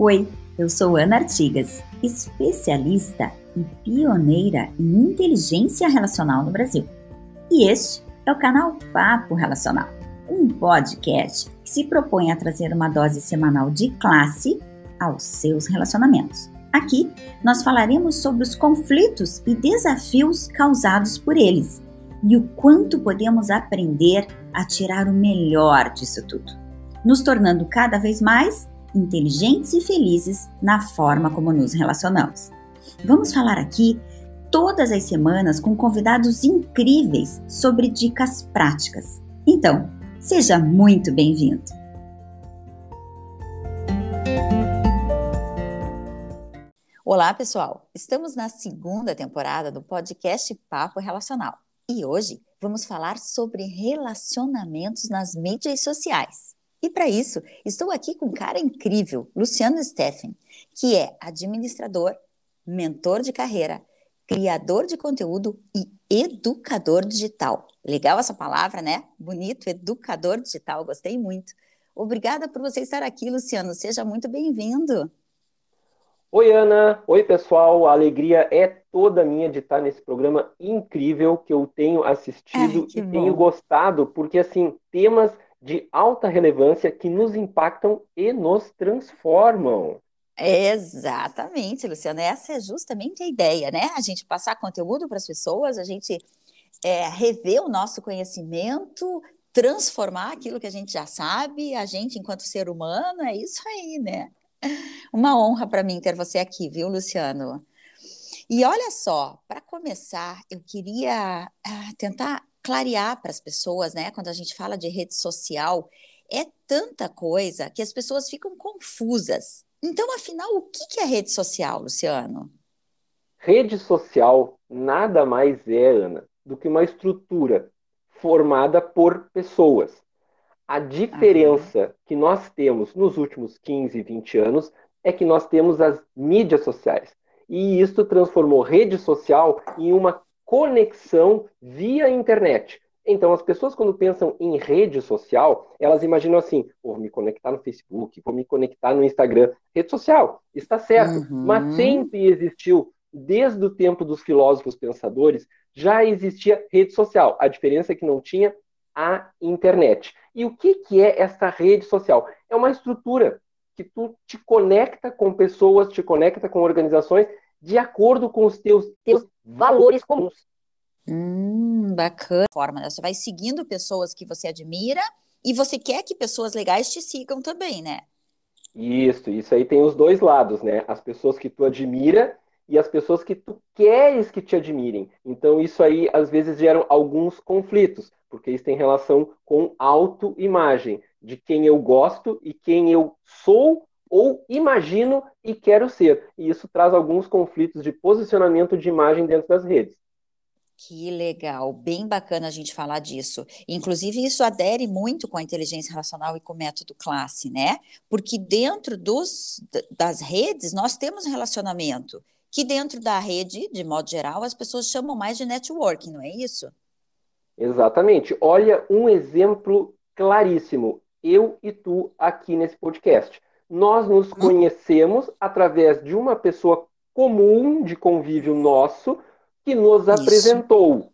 Oi, eu sou Ana Artigas, especialista e pioneira em inteligência relacional no Brasil. E este é o canal Papo Relacional, um podcast que se propõe a trazer uma dose semanal de classe aos seus relacionamentos. Aqui nós falaremos sobre os conflitos e desafios causados por eles e o quanto podemos aprender a tirar o melhor disso tudo, nos tornando cada vez mais inteligentes e felizes na forma como nos relacionamos. Vamos falar aqui todas as semanas com convidados incríveis sobre dicas práticas. Então, seja muito bem-vindo! Olá, pessoal! Estamos na segunda temporada do podcast Papo Relacional e hoje vamos falar sobre relacionamentos nas mídias sociais. E para isso, estou aqui com um cara incrível, Luciano Steffen, que é administrador, mentor de carreira, criador de conteúdo e educador digital. Legal essa palavra, né? Bonito, educador digital, gostei muito. Obrigada por você estar aqui, Luciano. Seja muito bem-vindo. Oi, Ana. Oi, pessoal. A alegria é toda minha de estar nesse programa incrível que eu tenho assistido Ai, e bom. tenho gostado, porque, assim, temas de alta relevância que nos impactam e nos transformam. Exatamente, Luciana. Essa é justamente a ideia, né? A gente passar conteúdo para as pessoas, a gente é, rever o nosso conhecimento, transformar aquilo que a gente já sabe, a gente enquanto ser humano, é isso aí, né? Uma honra para mim ter você aqui, viu, Luciano? E olha só, para começar, eu queria uh, tentar clarear para as pessoas, né? Quando a gente fala de rede social, é tanta coisa que as pessoas ficam confusas. Então, afinal, o que é rede social, Luciano? Rede social nada mais é, Ana, do que uma estrutura formada por pessoas. A diferença uhum. que nós temos nos últimos 15, 20 anos é que nós temos as mídias sociais. E isso transformou rede social em uma conexão via internet. Então, as pessoas, quando pensam em rede social, elas imaginam assim: vou me conectar no Facebook, vou me conectar no Instagram. Rede social, está certo. Uhum. Mas sempre existiu, desde o tempo dos filósofos pensadores, já existia rede social. A diferença é que não tinha a internet. E o que, que é essa rede social? É uma estrutura que tu te conecta com pessoas, te conecta com organizações de acordo com os teus, teus valores comuns. Hum, bacana. Forma, né? Você vai seguindo pessoas que você admira e você quer que pessoas legais te sigam também, né? Isso, isso aí tem os dois lados, né? As pessoas que tu admira e as pessoas que tu queres que te admirem. Então, isso aí às vezes gera alguns conflitos, porque isso tem relação com autoimagem, de quem eu gosto e quem eu sou ou imagino e quero ser. E isso traz alguns conflitos de posicionamento de imagem dentro das redes. Que legal, bem bacana a gente falar disso. Inclusive, isso adere muito com a inteligência relacional e com o método classe, né? Porque dentro dos, das redes nós temos relacionamento, que dentro da rede, de modo geral, as pessoas chamam mais de networking, não é isso? Exatamente. Olha um exemplo claríssimo. Eu e tu aqui nesse podcast nós nos conhecemos através de uma pessoa comum de convívio nosso que nos Isso. apresentou.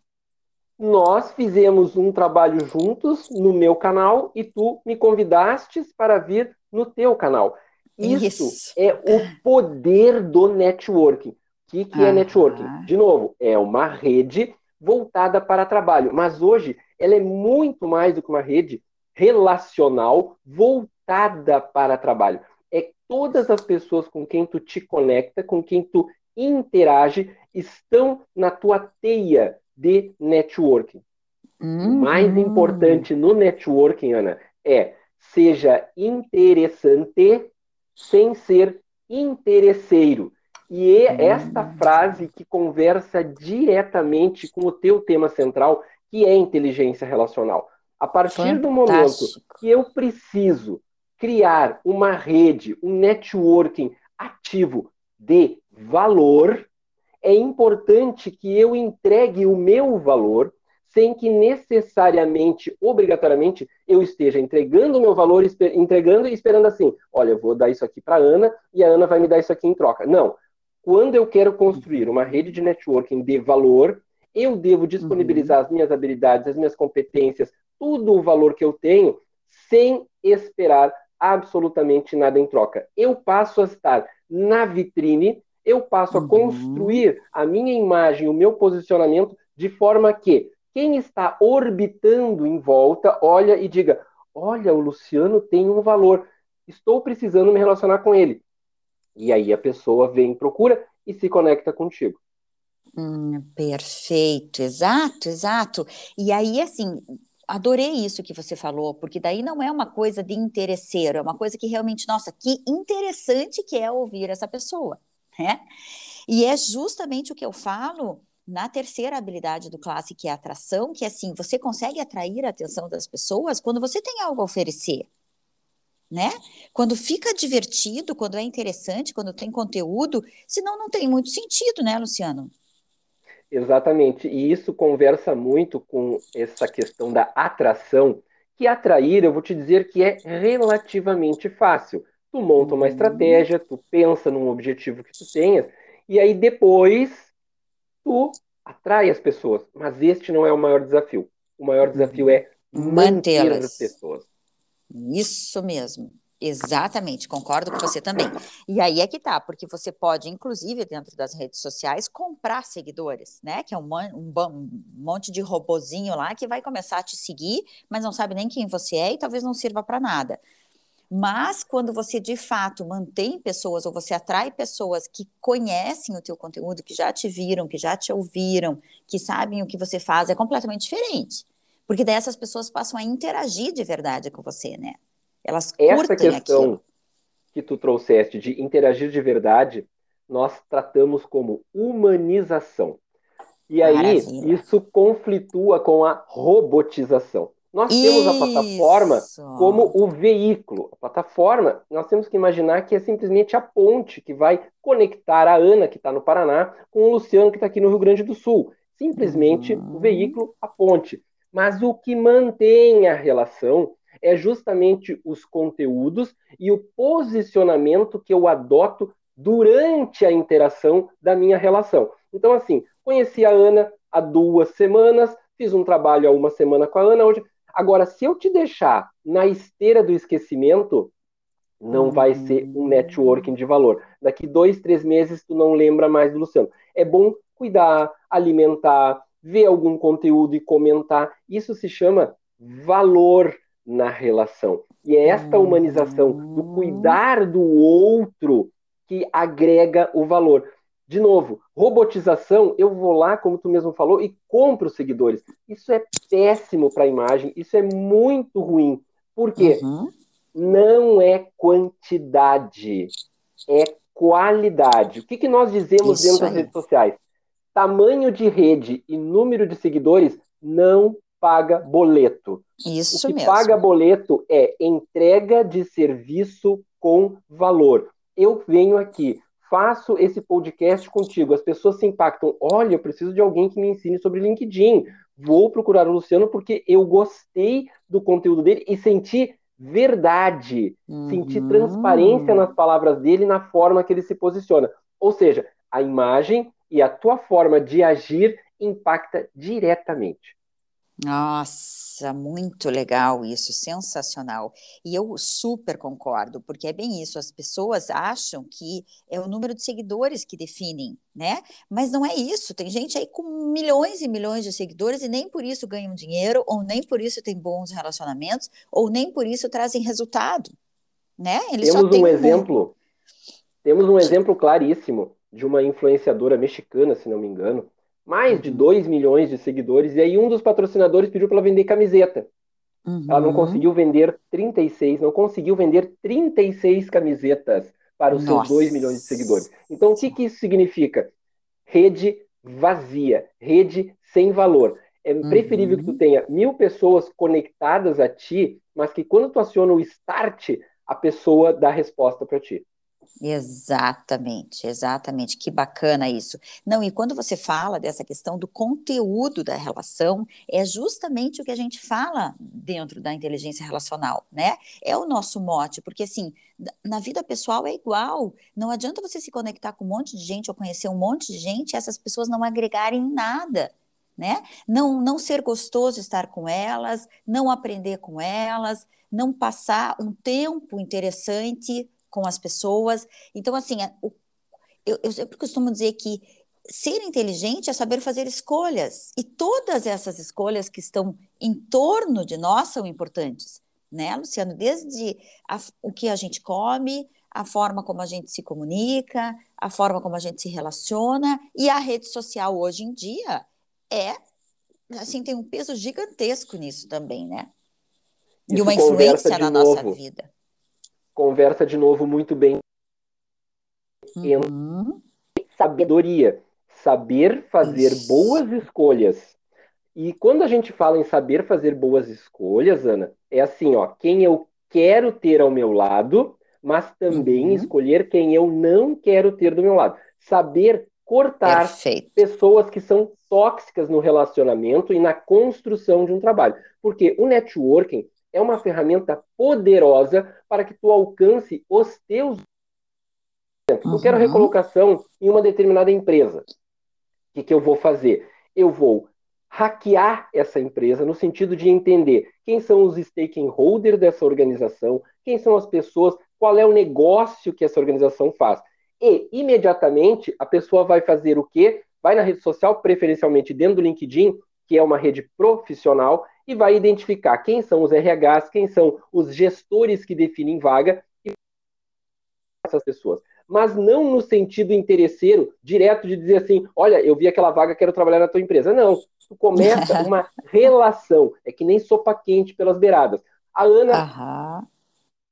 Nós fizemos um trabalho juntos no meu canal e tu me convidaste para vir no teu canal. Isso, Isso. é o poder do networking. O que, que ah. é networking? De novo, é uma rede voltada para trabalho, mas hoje ela é muito mais do que uma rede relacional voltada voltada para trabalho. É todas as pessoas com quem tu te conecta, com quem tu interage, estão na tua teia de networking. Uhum. O mais importante no networking, Ana, é seja interessante sem ser interesseiro. E é esta frase que conversa diretamente com o teu tema central, que é inteligência relacional. A partir Fantástico. do momento que eu preciso criar uma rede, um networking ativo de valor, é importante que eu entregue o meu valor sem que necessariamente, obrigatoriamente, eu esteja entregando o meu valor, entregando e esperando assim, olha, eu vou dar isso aqui para Ana e a Ana vai me dar isso aqui em troca. Não. Quando eu quero construir uma rede de networking de valor, eu devo disponibilizar uhum. as minhas habilidades, as minhas competências, tudo o valor que eu tenho, sem esperar absolutamente nada em troca. Eu passo a estar na vitrine, eu passo a uhum. construir a minha imagem, o meu posicionamento, de forma que quem está orbitando em volta olha e diga: olha, o Luciano tem um valor, estou precisando me relacionar com ele. E aí a pessoa vem, procura e se conecta contigo. Hum, perfeito, exato, exato. E aí, assim, adorei isso que você falou, porque daí não é uma coisa de interesseiro, é uma coisa que realmente, nossa, que interessante que é ouvir essa pessoa, né? E é justamente o que eu falo na terceira habilidade do classe, que é a atração, que é assim, você consegue atrair a atenção das pessoas quando você tem algo a oferecer. Né? Quando fica divertido, quando é interessante, quando tem conteúdo, senão não tem muito sentido, né, Luciano? Exatamente. E isso conversa muito com essa questão da atração, que atrair, eu vou te dizer que é relativamente fácil. Tu monta uma uhum. estratégia, tu pensa num objetivo que tu tenhas, e aí depois tu atrai as pessoas. Mas este não é o maior desafio. O maior desafio é manter as pessoas. Isso mesmo. Exatamente, concordo com você também. E aí é que tá, porque você pode, inclusive, dentro das redes sociais, comprar seguidores, né? Que é um, um, um, monte de robozinho lá que vai começar a te seguir, mas não sabe nem quem você é e talvez não sirva para nada. Mas quando você de fato mantém pessoas ou você atrai pessoas que conhecem o teu conteúdo, que já te viram, que já te ouviram, que sabem o que você faz, é completamente diferente. Porque daí essas pessoas passam a interagir de verdade com você, né? Elas curtem Essa questão aquilo. que tu trouxeste de interagir de verdade, nós tratamos como humanização. E aí, Maravilha. isso conflitua com a robotização. Nós Isso. temos a plataforma como o veículo. A plataforma, nós temos que imaginar que é simplesmente a ponte que vai conectar a Ana, que está no Paraná, com o Luciano, que está aqui no Rio Grande do Sul. Simplesmente uhum. o veículo, a ponte. Mas o que mantém a relação é justamente os conteúdos e o posicionamento que eu adoto durante a interação da minha relação. Então, assim, conheci a Ana há duas semanas, fiz um trabalho há uma semana com a Ana, hoje Agora, se eu te deixar na esteira do esquecimento, não vai ser um hum. networking de valor. Daqui dois, três meses, tu não lembra mais do Luciano. É bom cuidar, alimentar, ver algum conteúdo e comentar. Isso se chama valor na relação. E é esta humanização, do cuidar do outro, que agrega o valor. De novo, robotização, eu vou lá, como tu mesmo falou, e compro seguidores. Isso é péssimo para a imagem, isso é muito ruim. Por quê? Uhum. Não é quantidade, é qualidade. O que, que nós dizemos isso dentro aí. das redes sociais? Tamanho de rede e número de seguidores não paga boleto. Isso o que mesmo. paga boleto é entrega de serviço com valor. Eu venho aqui faço esse podcast contigo, as pessoas se impactam. Olha, eu preciso de alguém que me ensine sobre LinkedIn. Vou procurar o Luciano porque eu gostei do conteúdo dele e senti verdade, uhum. senti transparência nas palavras dele, na forma que ele se posiciona. Ou seja, a imagem e a tua forma de agir impacta diretamente. Nossa, muito legal isso, sensacional. E eu super concordo, porque é bem isso, as pessoas acham que é o número de seguidores que definem, né? Mas não é isso. Tem gente aí com milhões e milhões de seguidores e nem por isso ganham dinheiro, ou nem por isso tem bons relacionamentos, ou nem por isso trazem resultado, né? Eles temos um exemplo, temos um exemplo claríssimo de uma influenciadora mexicana, se não me engano, mais de 2 uhum. milhões de seguidores, e aí um dos patrocinadores pediu para ela vender camiseta. Uhum. Ela não conseguiu vender 36, não conseguiu vender 36 camisetas para os Nossa. seus 2 milhões de seguidores. Então, o que, que isso significa? Rede vazia, rede sem valor. É uhum. preferível que tu tenha mil pessoas conectadas a ti, mas que quando tu aciona o start, a pessoa dá resposta para ti. Exatamente, exatamente. Que bacana isso. Não, e quando você fala dessa questão do conteúdo da relação, é justamente o que a gente fala dentro da inteligência relacional, né? É o nosso mote, porque assim, na vida pessoal é igual. Não adianta você se conectar com um monte de gente ou conhecer um monte de gente e essas pessoas não agregarem nada. Né? Não, não ser gostoso estar com elas, não aprender com elas, não passar um tempo interessante com as pessoas. Então, assim, eu, eu sempre costumo dizer que ser inteligente é saber fazer escolhas. E todas essas escolhas que estão em torno de nós são importantes, né, Luciano? Desde a, o que a gente come, a forma como a gente se comunica, a forma como a gente se relaciona, e a rede social hoje em dia é, assim, tem um peso gigantesco nisso também, né? Isso e uma influência na nossa vida conversa de novo muito bem uhum. sabedoria, saber fazer Isso. boas escolhas. E quando a gente fala em saber fazer boas escolhas, Ana, é assim, ó, quem eu quero ter ao meu lado, mas também uhum. escolher quem eu não quero ter do meu lado. Saber cortar Perfeito. pessoas que são tóxicas no relacionamento e na construção de um trabalho. Porque o networking é uma ferramenta poderosa para que tu alcance os teus. Eu uhum. quero recolocação em uma determinada empresa. O que, que eu vou fazer? Eu vou hackear essa empresa no sentido de entender quem são os stakeholders dessa organização, quem são as pessoas, qual é o negócio que essa organização faz. E, imediatamente, a pessoa vai fazer o quê? Vai na rede social, preferencialmente dentro do LinkedIn, que é uma rede profissional, e vai identificar quem são os RHs, quem são os gestores que definem vaga e essas pessoas. Mas não no sentido interesseiro, direto de dizer assim, olha, eu vi aquela vaga, quero trabalhar na tua empresa. Não, tu começa uma relação, é que nem sopa quente pelas beiradas. A Ana uhum.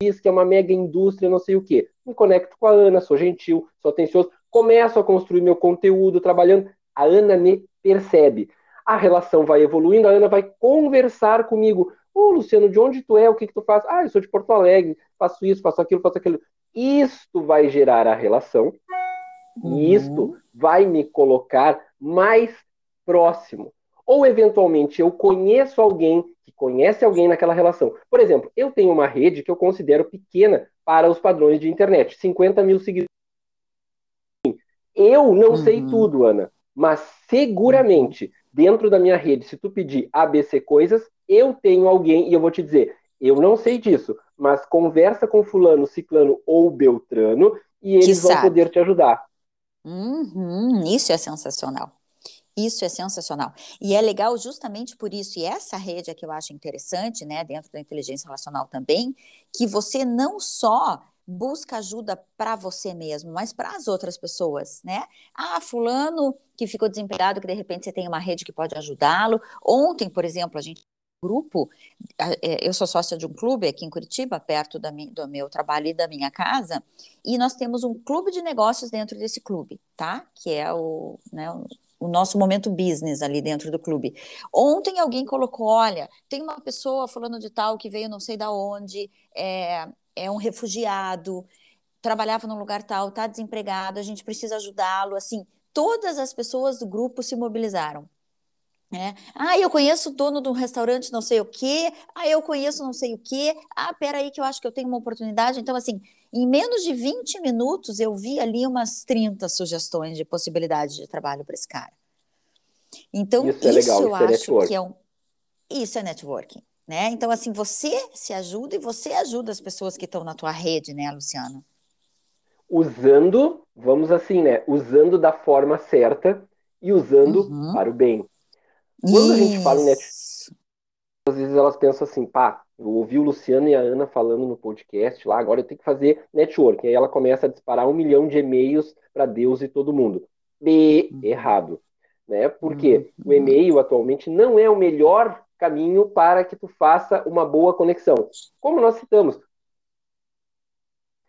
diz que é uma mega indústria, não sei o quê. Me conecto com a Ana, sou gentil, sou atencioso, começo a construir meu conteúdo trabalhando. A Ana me percebe a relação vai evoluindo, a Ana vai conversar comigo. Ô, Luciano, de onde tu é? O que, que tu faz? Ah, eu sou de Porto Alegre, faço isso, faço aquilo, faço aquilo. Isto vai gerar a relação uhum. e isto vai me colocar mais próximo. Ou, eventualmente, eu conheço alguém que conhece alguém naquela relação. Por exemplo, eu tenho uma rede que eu considero pequena para os padrões de internet, 50 mil seguidores. Eu não uhum. sei tudo, Ana, mas seguramente dentro da minha rede, se tu pedir ABC coisas, eu tenho alguém e eu vou te dizer, eu não sei disso, mas conversa com fulano, ciclano ou beltrano e eles vão poder te ajudar. Uhum, isso é sensacional. Isso é sensacional. E é legal justamente por isso, e essa rede é que eu acho interessante, né, dentro da inteligência relacional também, que você não só busca ajuda para você mesmo, mas para as outras pessoas, né? Ah, fulano que ficou desempregado, que de repente você tem uma rede que pode ajudá-lo. Ontem, por exemplo, a gente grupo, é, eu sou sócia de um clube aqui em Curitiba, perto da, do meu trabalho e da minha casa, e nós temos um clube de negócios dentro desse clube, tá? Que é o, né, o nosso momento business ali dentro do clube. Ontem alguém colocou, olha, tem uma pessoa falando de tal que veio não sei da onde, é, é um refugiado, trabalhava num lugar tal, está desempregado, a gente precisa ajudá-lo. Assim, todas as pessoas do grupo se mobilizaram. É. Ah, eu conheço o dono de um restaurante não sei o quê. Ah, eu conheço não sei o quê. Ah, peraí que eu acho que eu tenho uma oportunidade. Então, assim, em menos de 20 minutos, eu vi ali umas 30 sugestões de possibilidade de trabalho para esse cara. Então, isso, é legal, eu isso é acho é que é um... Isso é networking. Né? Então, assim, você se ajuda e você ajuda as pessoas que estão na tua rede, né, Luciano? Usando, vamos assim, né? Usando da forma certa e usando uhum. para o bem. Quando Isso. a gente fala em network, às vezes elas pensam assim, pá, eu ouvi o Luciano e a Ana falando no podcast lá, agora eu tenho que fazer network. Aí ela começa a disparar um milhão de e-mails para Deus e todo mundo. B, uhum. errado. Né? Porque uhum. o e-mail atualmente não é o melhor caminho para que tu faça uma boa conexão. Como nós citamos.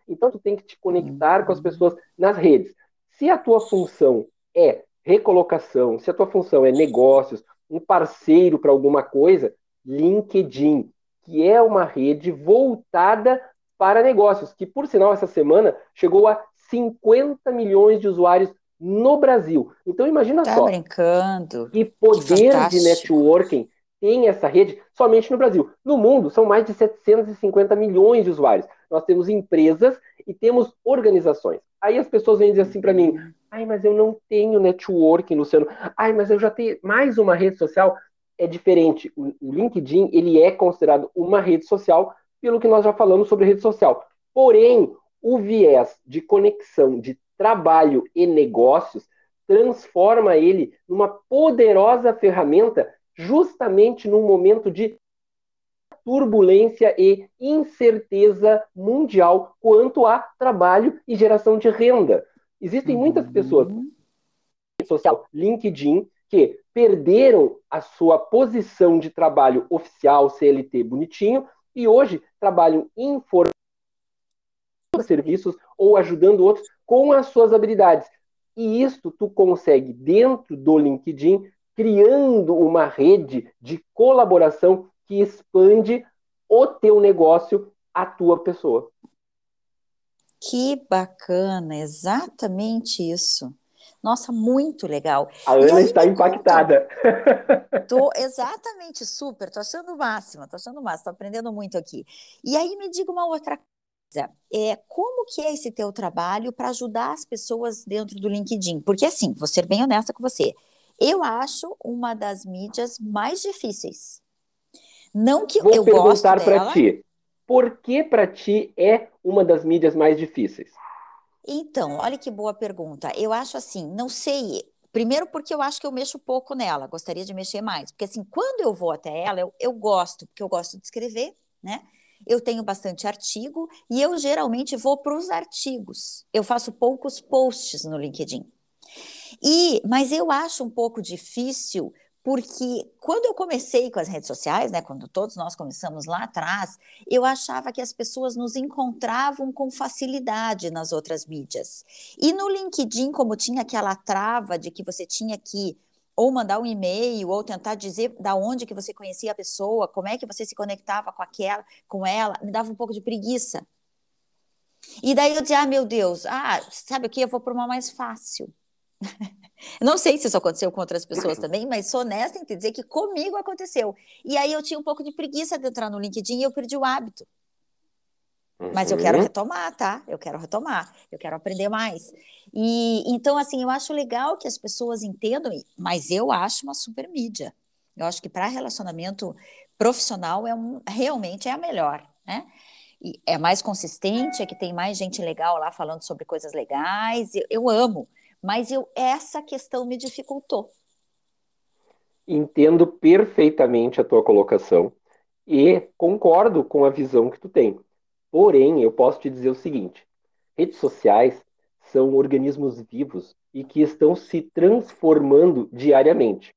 Então tu tem que te conectar com as pessoas nas redes. Se a tua função é recolocação, se a tua função é negócios, um parceiro para alguma coisa, LinkedIn, que é uma rede voltada para negócios, que por sinal essa semana chegou a 50 milhões de usuários no Brasil. Então imagina tá só. brincando. Que poder de networking tem essa rede somente no Brasil. No mundo são mais de 750 milhões de usuários. Nós temos empresas e temos organizações. Aí as pessoas vêm dizer assim para mim: "Ai, mas eu não tenho networking, Luciano. Ai, mas eu já tenho mais uma rede social." É diferente. O LinkedIn, ele é considerado uma rede social pelo que nós já falamos sobre rede social. Porém, o viés de conexão de trabalho e negócios transforma ele numa poderosa ferramenta justamente num momento de turbulência e incerteza mundial quanto a trabalho e geração de renda. Existem muitas pessoas social LinkedIn que perderam a sua posição de trabalho oficial CLT bonitinho e hoje trabalham informando serviços ou ajudando outros com as suas habilidades. E isso tu consegue dentro do LinkedIn, criando uma rede de colaboração que expande o teu negócio, a tua pessoa. Que bacana, exatamente isso. Nossa, muito legal. A Ana está impactada. Conta, tô, exatamente, super. Tô achando o máximo, tô achando o máximo, tô aprendendo muito aqui. E aí me diga uma outra coisa. É, como que é esse teu trabalho para ajudar as pessoas dentro do LinkedIn? Porque assim, vou ser bem honesta com você. Eu acho uma das mídias mais difíceis. Não que vou eu perguntar para ti. Por que para ti é uma das mídias mais difíceis? Então, olha que boa pergunta. Eu acho assim, não sei. Primeiro, porque eu acho que eu mexo pouco nela, gostaria de mexer mais. Porque, assim, quando eu vou até ela, eu, eu gosto, porque eu gosto de escrever, né? Eu tenho bastante artigo e eu geralmente vou para os artigos. Eu faço poucos posts no LinkedIn. E, mas eu acho um pouco difícil porque quando eu comecei com as redes sociais, né, quando todos nós começamos lá atrás, eu achava que as pessoas nos encontravam com facilidade nas outras mídias. E no LinkedIn, como tinha aquela trava de que você tinha que ou mandar um e-mail ou tentar dizer da onde que você conhecia a pessoa, como é que você se conectava com aquela, com ela, me dava um pouco de preguiça. E daí eu dizia, ah, meu Deus, ah, sabe o que? Eu vou para uma mais fácil. Não sei se isso aconteceu com outras pessoas também, mas sou honesta em dizer que comigo aconteceu. E aí eu tinha um pouco de preguiça de entrar no LinkedIn e eu perdi o hábito. Mas eu quero uhum. retomar, tá? Eu quero retomar, eu quero aprender mais. E então, assim, eu acho legal que as pessoas entendam, mas eu acho uma super mídia. Eu acho que para relacionamento profissional é um, realmente é a melhor, né? E é mais consistente, é que tem mais gente legal lá falando sobre coisas legais. Eu, eu amo. Mas eu, essa questão me dificultou. Entendo perfeitamente a tua colocação e concordo com a visão que tu tem. Porém, eu posso te dizer o seguinte: redes sociais são organismos vivos e que estão se transformando diariamente.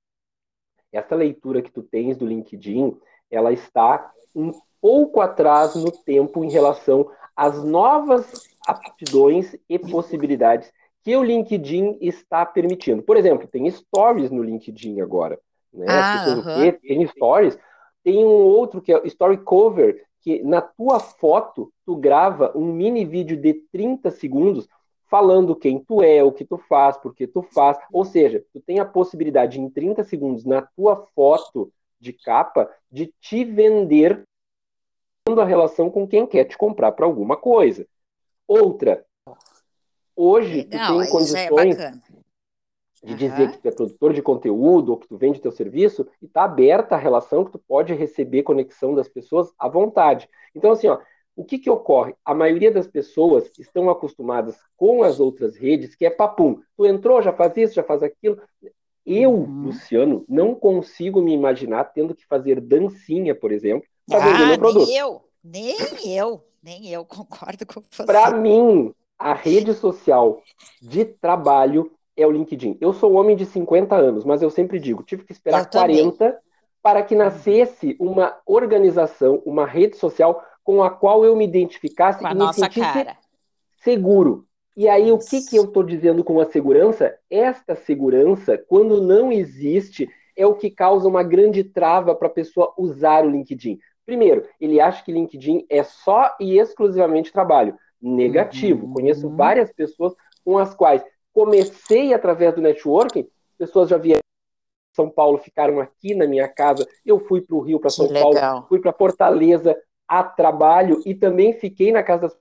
Essa leitura que tu tens do LinkedIn, ela está um pouco atrás no tempo em relação às novas aptidões e possibilidades que o LinkedIn está permitindo. Por exemplo, tem stories no LinkedIn agora. Né? Ah. Tem stories. Tem um outro que é o Story Cover, que na tua foto tu grava um mini vídeo de 30 segundos falando quem tu é, o que tu faz, por que tu faz. Ou seja, tu tem a possibilidade em 30 segundos na tua foto de capa de te vender a relação com quem quer te comprar para alguma coisa. Outra, Hoje, Legal, tu tem é condições é de dizer uhum. que tu é produtor de conteúdo ou que tu vende teu serviço e está aberta a relação que tu pode receber conexão das pessoas à vontade. Então, assim, ó, o que, que ocorre? A maioria das pessoas estão acostumadas com as outras redes, que é papum. Tu entrou, já faz isso, já faz aquilo. Eu, uhum. Luciano, não consigo me imaginar tendo que fazer dancinha, por exemplo, para ah, vender meu produto. Nem eu, nem eu, nem eu concordo com você. Para mim, a rede social de trabalho é o LinkedIn. Eu sou um homem de 50 anos, mas eu sempre digo, tive que esperar 40 para que nascesse uma organização, uma rede social com a qual eu me identificasse com e me sentisse cara. seguro. E aí, o que, que eu estou dizendo com a segurança? Esta segurança, quando não existe, é o que causa uma grande trava para a pessoa usar o LinkedIn. Primeiro, ele acha que LinkedIn é só e exclusivamente trabalho. Negativo. Uhum. Conheço várias pessoas com as quais comecei através do networking, pessoas já vieram São Paulo, ficaram aqui na minha casa, eu fui para o Rio, para São. Paulo, fui para Fortaleza a trabalho e também fiquei na casa das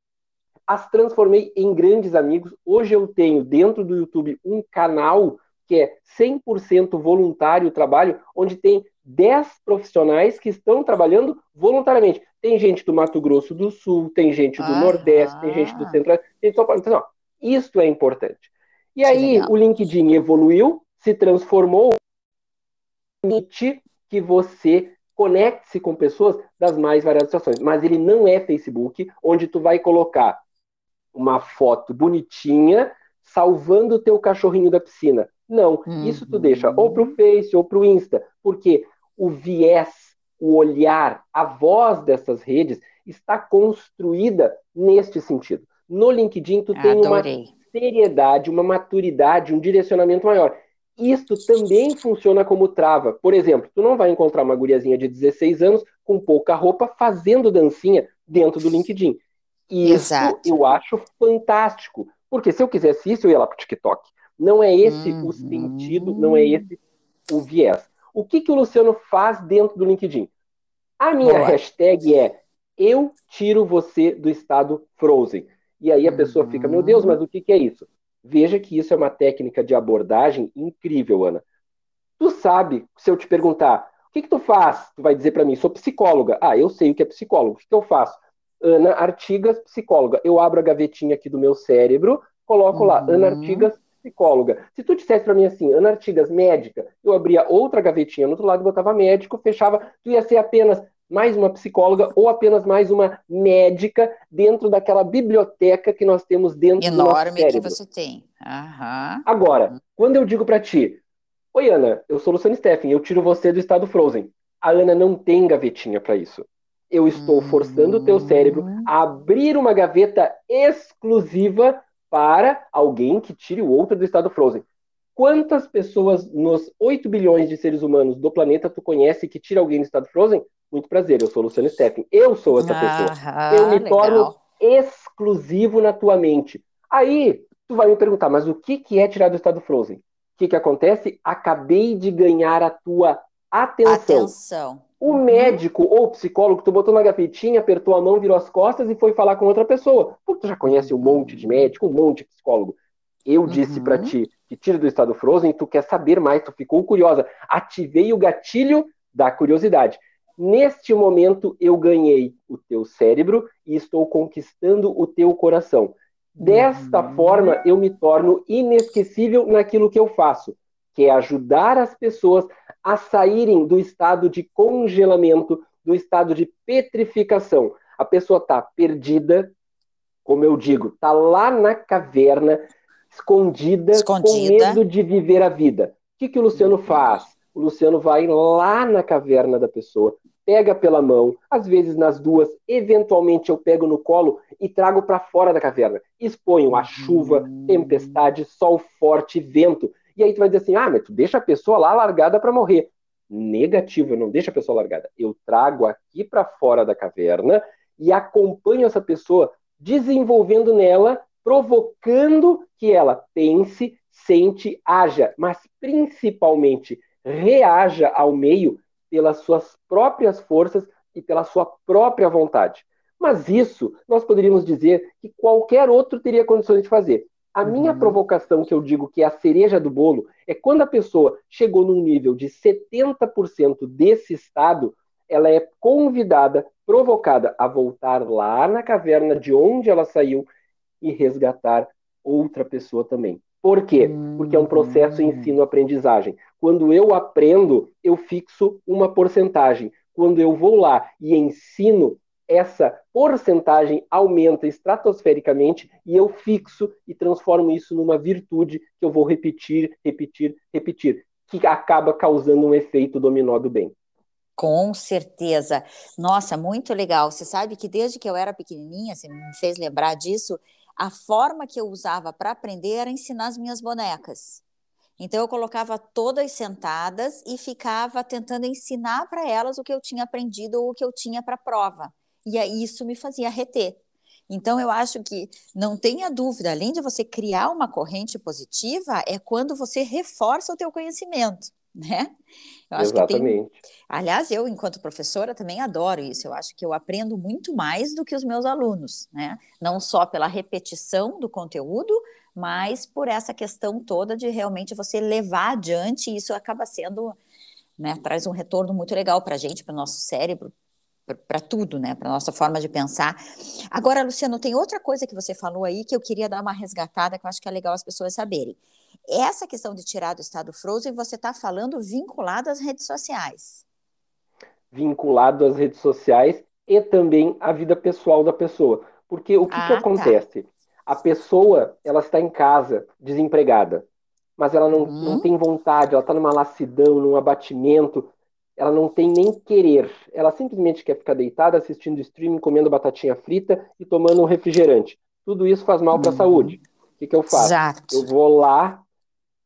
as transformei em grandes amigos. Hoje eu tenho dentro do YouTube um canal que é 100% voluntário trabalho, onde tem 10 profissionais que estão trabalhando voluntariamente. Tem gente do Mato Grosso do Sul, tem gente do ah, Nordeste, tem gente do Centro, tem São Paulo. Então, ó, isso é importante. E aí o LinkedIn evoluiu, se transformou permite que você conecte-se com pessoas das mais variadas situações. Mas ele não é Facebook, onde tu vai colocar uma foto bonitinha salvando o teu cachorrinho da piscina. Não, uhum. isso tu deixa ou para o Face ou para o Insta, porque o viés, o olhar, a voz dessas redes está construída neste sentido. No LinkedIn, tu tem uma seriedade, uma maturidade, um direcionamento maior. Isto também funciona como trava. Por exemplo, tu não vai encontrar uma guriazinha de 16 anos com pouca roupa fazendo dancinha dentro do LinkedIn. Isso Exato. eu acho fantástico. Porque se eu quisesse isso, eu ia lá pro TikTok. Não é esse uhum. o sentido, não é esse o viés. O que, que o Luciano faz dentro do LinkedIn? A minha Boa. hashtag é eu tiro você do estado frozen. E aí a uhum. pessoa fica, meu Deus, mas o que, que é isso? Veja que isso é uma técnica de abordagem incrível, Ana. Tu sabe, se eu te perguntar, o que, que tu faz? Tu vai dizer para mim, sou psicóloga. Ah, eu sei o que é psicólogo. O que, que eu faço? Ana Artigas, psicóloga. Eu abro a gavetinha aqui do meu cérebro, coloco uhum. lá, Ana Artigas, psicóloga. Se tu dissesse para mim assim, Ana Artigas, médica, eu abria outra gavetinha no outro lado, botava médico, fechava, tu ia ser apenas mais uma psicóloga ou apenas mais uma médica dentro daquela biblioteca que nós temos dentro Enorme do nosso cérebro. que você tem. Uhum. Agora, quando eu digo para ti, Oi, Ana, eu sou Luciano Steffen, eu tiro você do estado Frozen. A Ana não tem gavetinha para isso eu estou forçando o teu cérebro a abrir uma gaveta exclusiva para alguém que tire o outro do estado frozen. Quantas pessoas nos 8 bilhões de seres humanos do planeta tu conhece que tira alguém do estado frozen? Muito prazer, eu sou Luciano Steffen. Eu sou essa pessoa. eu me legal. torno exclusivo na tua mente. Aí, tu vai me perguntar, mas o que, que é tirar do estado frozen? O que, que acontece? Acabei de ganhar a tua atenção. Atenção. O médico ou psicólogo, tu botou na gavetinha, apertou a mão, virou as costas e foi falar com outra pessoa. Porque tu já conhece um monte de médico, um monte de psicólogo. Eu disse para uhum. ti que tira do estado frozen, tu quer saber mais, tu ficou curiosa. Ativei o gatilho da curiosidade. Neste momento eu ganhei o teu cérebro e estou conquistando o teu coração. Desta uhum. forma eu me torno inesquecível naquilo que eu faço, que é ajudar as pessoas a saírem do estado de congelamento, do estado de petrificação. A pessoa está perdida, como eu digo, está lá na caverna, escondida, escondida, com medo de viver a vida. O que, que o Luciano faz? O Luciano vai lá na caverna da pessoa, pega pela mão, às vezes nas duas, eventualmente eu pego no colo e trago para fora da caverna. Exponho a chuva, hum. tempestade, sol forte, vento. E aí tu vai dizer assim, ah, mas tu deixa a pessoa lá largada para morrer. Negativo, eu não deixo a pessoa largada. Eu trago aqui para fora da caverna e acompanho essa pessoa desenvolvendo nela, provocando que ela pense, sente, haja, mas principalmente reaja ao meio pelas suas próprias forças e pela sua própria vontade. Mas isso nós poderíamos dizer que qualquer outro teria condições de fazer. A minha uhum. provocação, que eu digo que é a cereja do bolo, é quando a pessoa chegou num nível de 70% desse estado, ela é convidada, provocada a voltar lá na caverna de onde ela saiu e resgatar outra pessoa também. Por quê? Porque é um processo hum. ensino-aprendizagem. Quando eu aprendo, eu fixo uma porcentagem. Quando eu vou lá e ensino, essa porcentagem aumenta estratosfericamente e eu fixo e transformo isso numa virtude que eu vou repetir, repetir, repetir, que acaba causando um efeito dominó do bem. Com certeza. Nossa, muito legal. Você sabe que desde que eu era pequenininha, você me fez lembrar disso, a forma que eu usava para aprender era ensinar as minhas bonecas. Então eu colocava todas sentadas e ficava tentando ensinar para elas o que eu tinha aprendido ou o que eu tinha para prova. E aí isso me fazia reter. Então eu acho que não tenha dúvida, além de você criar uma corrente positiva, é quando você reforça o teu conhecimento, né? Eu acho Exatamente. que tem... Aliás, eu, enquanto professora, também adoro isso. Eu acho que eu aprendo muito mais do que os meus alunos, né? Não só pela repetição do conteúdo, mas por essa questão toda de realmente você levar adiante, e isso acaba sendo, né, traz um retorno muito legal para a gente, para o nosso cérebro, para tudo, né, para nossa forma de pensar. Agora, Luciano, tem outra coisa que você falou aí que eu queria dar uma resgatada, que eu acho que é legal as pessoas saberem. Essa questão de tirar do estado frozen, você está falando vinculado às redes sociais. Vinculado às redes sociais e também à vida pessoal da pessoa. Porque o que, ah, que tá. acontece? Tá. A pessoa, ela está em casa, desempregada, mas ela não, uhum. não tem vontade, ela está numa lassidão, num abatimento, ela não tem nem querer. Ela simplesmente quer ficar deitada, assistindo streaming, comendo batatinha frita e tomando um refrigerante. Tudo isso faz mal para a uhum. saúde. O que, que eu faço? Exato. Eu vou lá,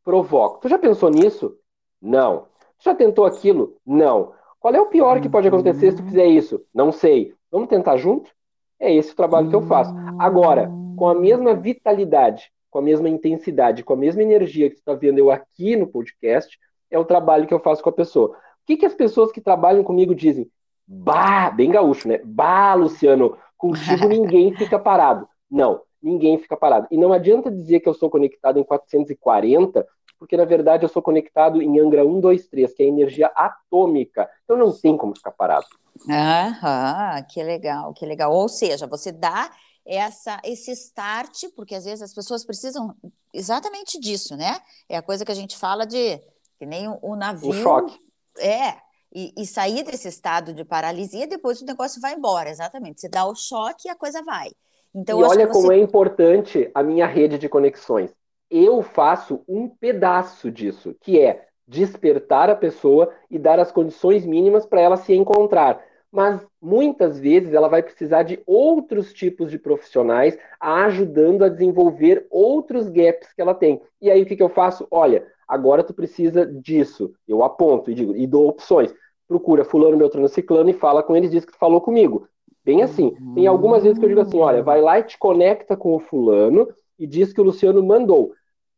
provoco. Tu já pensou nisso? Não. Já tentou aquilo? Não. Qual é o pior que pode acontecer se tu fizer isso? Não sei. Vamos tentar junto? É esse o trabalho que eu faço. Agora, com a mesma vitalidade, com a mesma intensidade, com a mesma energia que você está vendo eu aqui no podcast, é o trabalho que eu faço com a pessoa. O que, que as pessoas que trabalham comigo dizem? Bah, bem gaúcho, né? Bah, Luciano, contigo ninguém fica parado. Não, ninguém fica parado. E não adianta dizer que eu sou conectado em 440, porque na verdade eu sou conectado em Angra 123, que é energia atômica. Então não tem como ficar parado. Aham, que legal, que legal. Ou seja, você dá essa esse start, porque às vezes as pessoas precisam exatamente disso, né? É a coisa que a gente fala de que nem o navio. O choque. É, e, e, sair desse estado de paralisia, depois o negócio vai embora, exatamente. Você dá o choque e a coisa vai. Então, e olha como é importante a minha rede de conexões. Eu faço um pedaço disso, que é despertar a pessoa e dar as condições mínimas para ela se encontrar mas muitas vezes ela vai precisar de outros tipos de profissionais ajudando a desenvolver outros gaps que ela tem. E aí o que, que eu faço? Olha, agora tu precisa disso. Eu aponto e digo, e dou opções. Procura fulano, beltrano, ciclano e fala com eles, diz que tu falou comigo. Bem assim. Tem algumas vezes que eu digo assim, olha, vai lá e te conecta com o fulano e diz que o Luciano mandou.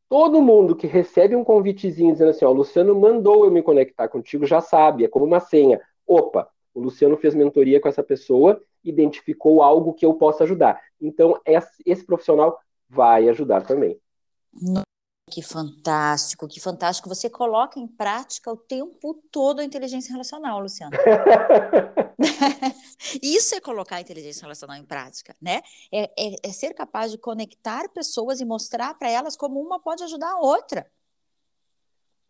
Todo mundo que recebe um convitezinho dizendo assim, ó, o Luciano mandou eu me conectar contigo, já sabe, é como uma senha. Opa, o Luciano fez mentoria com essa pessoa, identificou algo que eu possa ajudar. Então, esse profissional vai ajudar também. Que fantástico, que fantástico. Você coloca em prática o tempo todo a inteligência relacional, Luciano. Isso é colocar a inteligência relacional em prática, né? É, é, é ser capaz de conectar pessoas e mostrar para elas como uma pode ajudar a outra.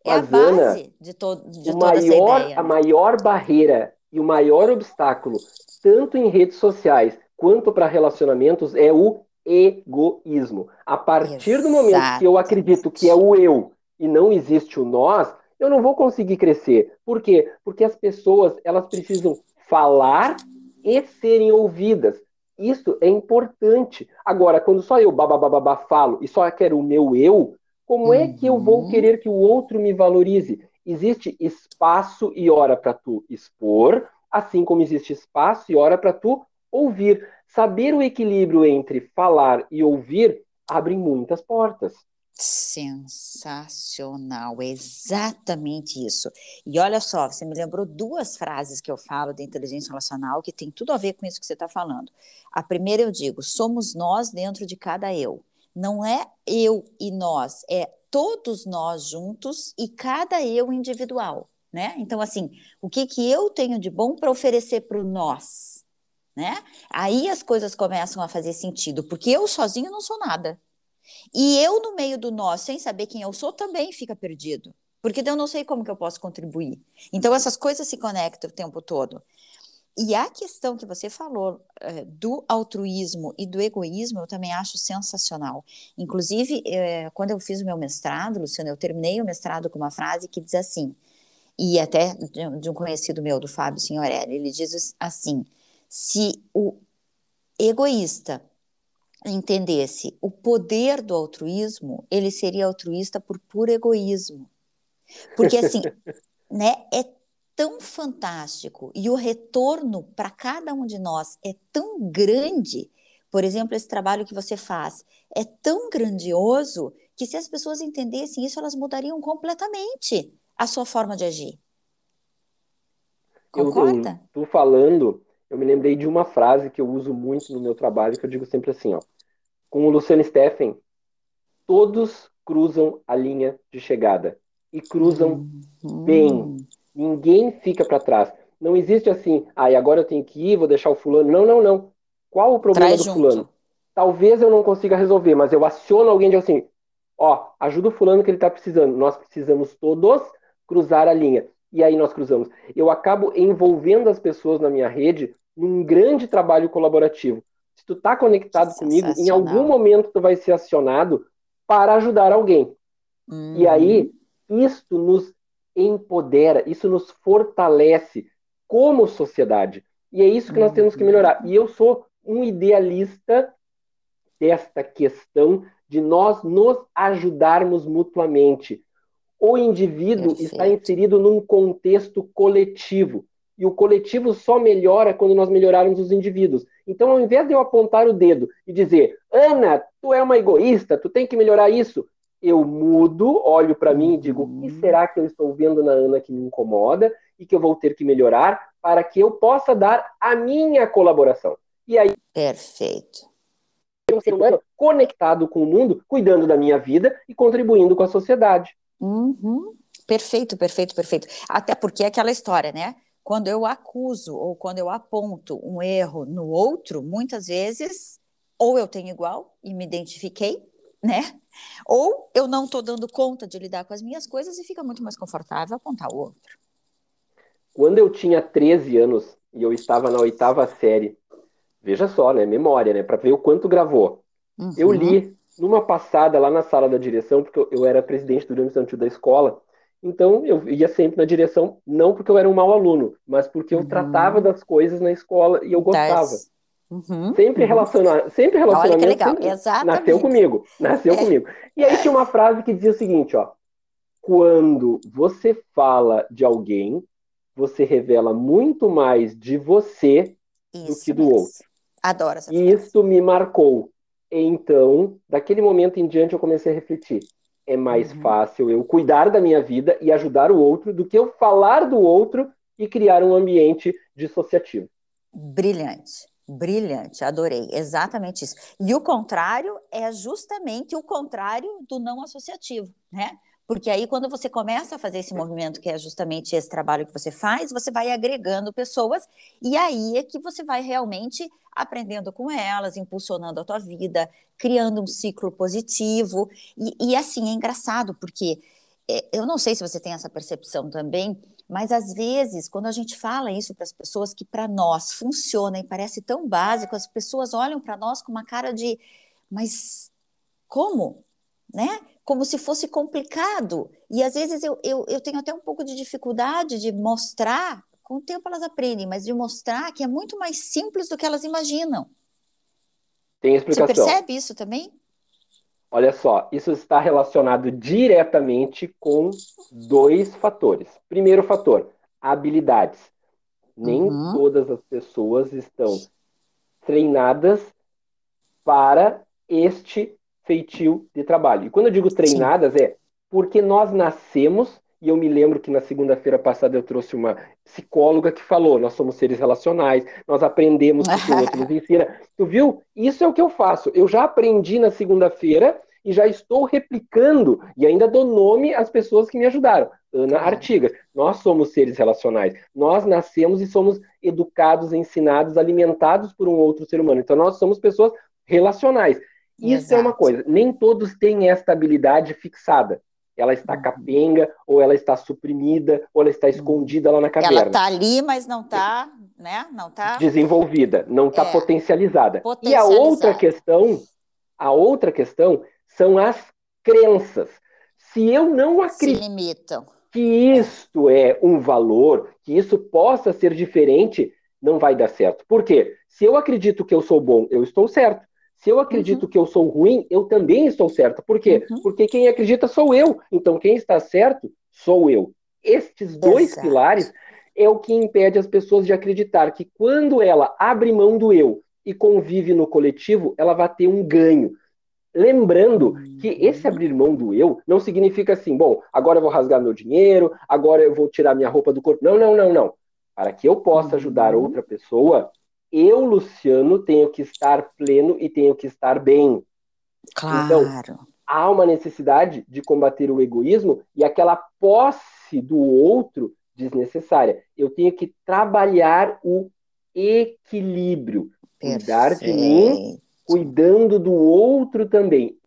É Mas, a base Ana, de, to de toda maior, essa ideia. A maior barreira e o maior obstáculo, tanto em redes sociais quanto para relacionamentos, é o egoísmo. A partir Exato. do momento que eu acredito que é o eu e não existe o nós, eu não vou conseguir crescer. Por quê? Porque as pessoas elas precisam falar e serem ouvidas. Isso é importante. Agora, quando só eu babá falo e só quero o meu eu, como uhum. é que eu vou uhum. querer que o outro me valorize? existe espaço e hora para tu expor, assim como existe espaço e hora para tu ouvir. Saber o equilíbrio entre falar e ouvir abre muitas portas. Sensacional, exatamente isso. E olha só, você me lembrou duas frases que eu falo de inteligência relacional que tem tudo a ver com isso que você está falando. A primeira eu digo: somos nós dentro de cada eu. Não é eu e nós, é todos nós juntos e cada eu individual, né? Então, assim, o que, que eu tenho de bom para oferecer para o nós, né? Aí as coisas começam a fazer sentido, porque eu sozinho não sou nada. E eu, no meio do nós, sem saber quem eu sou, também fica perdido. Porque eu não sei como que eu posso contribuir. Então, essas coisas se conectam o tempo todo. E a questão que você falou é, do altruísmo e do egoísmo, eu também acho sensacional. Inclusive, é, quando eu fiz o meu mestrado, Luciano, eu terminei o mestrado com uma frase que diz assim, e até de um conhecido meu, do Fábio Signorelli, ele diz assim: se o egoísta entendesse o poder do altruísmo, ele seria altruísta por puro egoísmo. Porque assim, né, é tão fantástico e o retorno para cada um de nós é tão grande. Por exemplo, esse trabalho que você faz é tão grandioso que se as pessoas entendessem isso, elas mudariam completamente a sua forma de agir. Concorda? Eu, tu falando, eu me lembrei de uma frase que eu uso muito no meu trabalho, que eu digo sempre assim, ó. Com o Luciano Steffen, todos cruzam a linha de chegada e cruzam uhum. bem. Ninguém fica para trás. Não existe assim, ah, e agora eu tenho que ir, vou deixar o fulano. Não, não, não. Qual o problema Traz do junto. fulano? Talvez eu não consiga resolver, mas eu aciono alguém de assim, ó, ajuda o fulano que ele está precisando. Nós precisamos todos cruzar a linha. E aí nós cruzamos. Eu acabo envolvendo as pessoas na minha rede num grande trabalho colaborativo. Se tu está conectado comigo, em algum momento tu vai ser acionado para ajudar alguém. Uhum. E aí, isto nos empodera, isso nos fortalece como sociedade. E é isso que nós temos que melhorar. E eu sou um idealista desta questão de nós nos ajudarmos mutuamente. O indivíduo Perfeito. está inserido num contexto coletivo. E o coletivo só melhora quando nós melhorarmos os indivíduos. Então, ao invés de eu apontar o dedo e dizer, Ana, tu é uma egoísta, tu tem que melhorar isso, eu mudo, olho para mim e digo, o que uhum. será que eu estou vendo na Ana que me incomoda e que eu vou ter que melhorar para que eu possa dar a minha colaboração. E aí. Perfeito. Um ser humano conectado com o mundo, cuidando da minha vida e contribuindo com a sociedade. Uhum. Perfeito, perfeito, perfeito. Até porque é aquela história, né? Quando eu acuso ou quando eu aponto um erro no outro, muitas vezes, ou eu tenho igual e me identifiquei, né? Ou eu não estou dando conta de lidar com as minhas coisas e fica muito mais confortável apontar o outro. Quando eu tinha 13 anos e eu estava na oitava série, veja só, né? Memória, né? Para ver o quanto gravou. Uhum. Eu li numa passada lá na sala da direção, porque eu era presidente do Grêmio Estudantil da escola, então eu ia sempre na direção, não porque eu era um mau aluno, mas porque eu uhum. tratava das coisas na escola e eu gostava. Uhum. Sempre, uhum. relaciona... sempre relacionamento. Olha que legal, exatamente. Nasceu comigo, nasceu é. comigo. E aí tinha uma frase que dizia o seguinte, ó. Quando você fala de alguém, você revela muito mais de você Isso do que do mesmo. outro. Adoro essa frase. Isso me marcou. Então, daquele momento em diante, eu comecei a refletir é mais uhum. fácil eu cuidar da minha vida e ajudar o outro do que eu falar do outro e criar um ambiente dissociativo. Brilhante. Brilhante, adorei, exatamente isso. E o contrário é justamente o contrário do não associativo, né? Porque aí, quando você começa a fazer esse movimento, que é justamente esse trabalho que você faz, você vai agregando pessoas, e aí é que você vai realmente aprendendo com elas, impulsionando a tua vida, criando um ciclo positivo. E, e assim, é engraçado, porque é, eu não sei se você tem essa percepção também, mas às vezes, quando a gente fala isso para as pessoas que para nós funciona e parece tão básico, as pessoas olham para nós com uma cara de, mas como? Né? Como se fosse complicado. E às vezes eu, eu, eu tenho até um pouco de dificuldade de mostrar com o tempo elas aprendem, mas de mostrar que é muito mais simples do que elas imaginam. Tem explicação. Você percebe isso também? Olha só, isso está relacionado diretamente com dois fatores. Primeiro fator, habilidades. Nem uhum. todas as pessoas estão treinadas para este feitio de trabalho. E quando eu digo treinadas, Sim. é porque nós nascemos e eu me lembro que na segunda-feira passada eu trouxe uma psicóloga que falou: nós somos seres relacionais, nós aprendemos o que o outro nos ensina. Tu viu? Isso é o que eu faço. Eu já aprendi na segunda-feira e já estou replicando e ainda dou nome às pessoas que me ajudaram. Ana Artigas, nós somos seres relacionais. Nós nascemos e somos educados, ensinados, alimentados por um outro ser humano. Então nós somos pessoas relacionais. Isso Exato. é uma coisa. Nem todos têm esta habilidade fixada ela está uhum. capenga, ou ela está suprimida, ou ela está uhum. escondida lá na caverna. Ela está ali, mas não está, né? Não está desenvolvida, não está é. potencializada. E a outra questão, a outra questão são as crenças. Se eu não acredito que isto é um valor, que isso possa ser diferente, não vai dar certo. Por quê? Se eu acredito que eu sou bom, eu estou certo. Se eu acredito uhum. que eu sou ruim, eu também estou certo. Por quê? Uhum. Porque quem acredita sou eu. Então, quem está certo sou eu. Estes dois Exato. pilares é o que impede as pessoas de acreditar que quando ela abre mão do eu e convive no coletivo, ela vai ter um ganho. Lembrando que esse abrir mão do eu não significa assim, bom, agora eu vou rasgar meu dinheiro, agora eu vou tirar minha roupa do corpo. Não, não, não, não. Para que eu possa ajudar uhum. outra pessoa, eu, Luciano, tenho que estar pleno e tenho que estar bem. Claro. Então, há uma necessidade de combater o egoísmo e aquela posse do outro desnecessária. Eu tenho que trabalhar o equilíbrio, Perfeito. cuidar de mim, cuidando do outro também.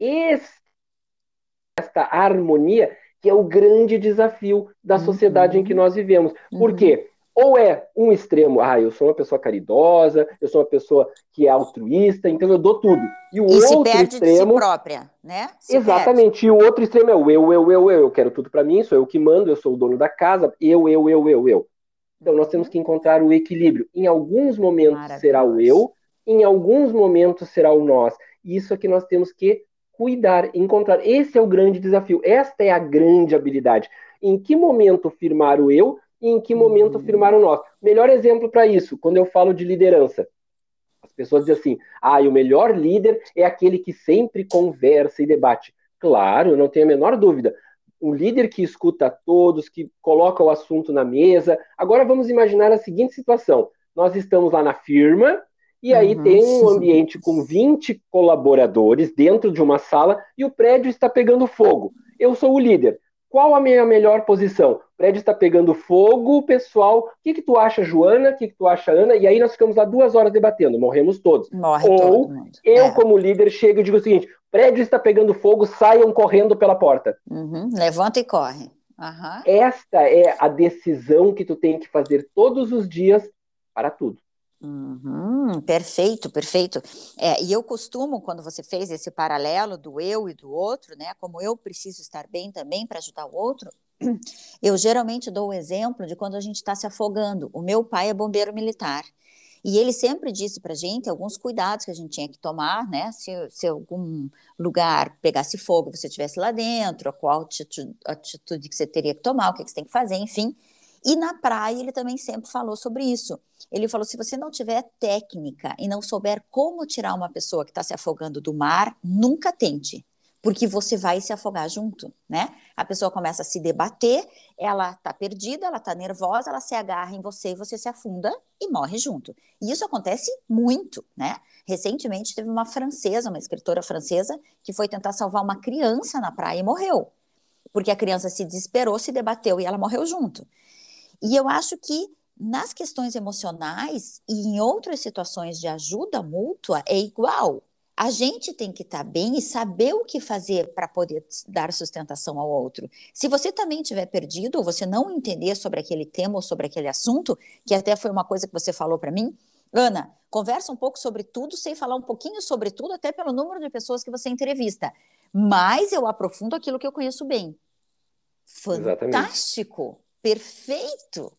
esta harmonia que é o grande desafio da sociedade uhum. em que nós vivemos. Por uhum. quê? Ou é um extremo, ah, eu sou uma pessoa caridosa, eu sou uma pessoa que é altruísta, então eu dou tudo. E o e outro se perde extremo, de si própria, né? Se exatamente. Perde. E o outro extremo é o eu, eu, eu, eu, eu quero tudo para mim, sou eu que mando, eu sou o dono da casa, eu, eu, eu, eu, eu. Então nós temos que encontrar o equilíbrio. Em alguns momentos será o eu, em alguns momentos será o nós. E isso é que nós temos que cuidar, encontrar. Esse é o grande desafio. Esta é a grande habilidade. Em que momento firmar o eu e em que momento firmar o nós. Melhor exemplo para isso, quando eu falo de liderança. As pessoas dizem assim: ah, e o melhor líder é aquele que sempre conversa e debate. Claro, não tenho a menor dúvida. Um líder que escuta todos, que coloca o assunto na mesa. Agora vamos imaginar a seguinte situação: nós estamos lá na firma e aí uhum. tem um ambiente com 20 colaboradores dentro de uma sala e o prédio está pegando fogo. Eu sou o líder. Qual a minha melhor posição? O prédio está pegando fogo, pessoal. O que, que tu acha, Joana? O que, que tu acha, Ana? E aí nós ficamos lá duas horas debatendo, morremos todos. Morre Ou eu, é. como líder, chego e digo o seguinte: prédio está pegando fogo, saiam correndo pela porta. Uhum. Levanta e corre. Uhum. Esta é a decisão que tu tem que fazer todos os dias para tudo. Uhum, perfeito, perfeito. É, e eu costumo, quando você fez esse paralelo do eu e do outro, né, como eu preciso estar bem também para ajudar o outro, eu geralmente dou o exemplo de quando a gente está se afogando. O meu pai é bombeiro militar. E ele sempre disse para a gente alguns cuidados que a gente tinha que tomar, né? Se, se algum lugar pegasse fogo, você estivesse lá dentro, qual atitude, atitude, que você teria que tomar, o que, que você tem que fazer, enfim. E na praia ele também sempre falou sobre isso. Ele falou: se você não tiver técnica e não souber como tirar uma pessoa que está se afogando do mar, nunca tente, porque você vai se afogar junto, né? A pessoa começa a se debater, ela está perdida, ela está nervosa, ela se agarra em você e você se afunda e morre junto. E isso acontece muito, né? Recentemente teve uma francesa, uma escritora francesa, que foi tentar salvar uma criança na praia e morreu. Porque a criança se desesperou, se debateu e ela morreu junto. E eu acho que nas questões emocionais e em outras situações de ajuda mútua é igual. A gente tem que estar tá bem e saber o que fazer para poder dar sustentação ao outro. Se você também estiver perdido ou você não entender sobre aquele tema ou sobre aquele assunto, que até foi uma coisa que você falou para mim, Ana, conversa um pouco sobre tudo, sem falar um pouquinho sobre tudo, até pelo número de pessoas que você entrevista. Mas eu aprofundo aquilo que eu conheço bem. Fantástico! Exatamente perfeito.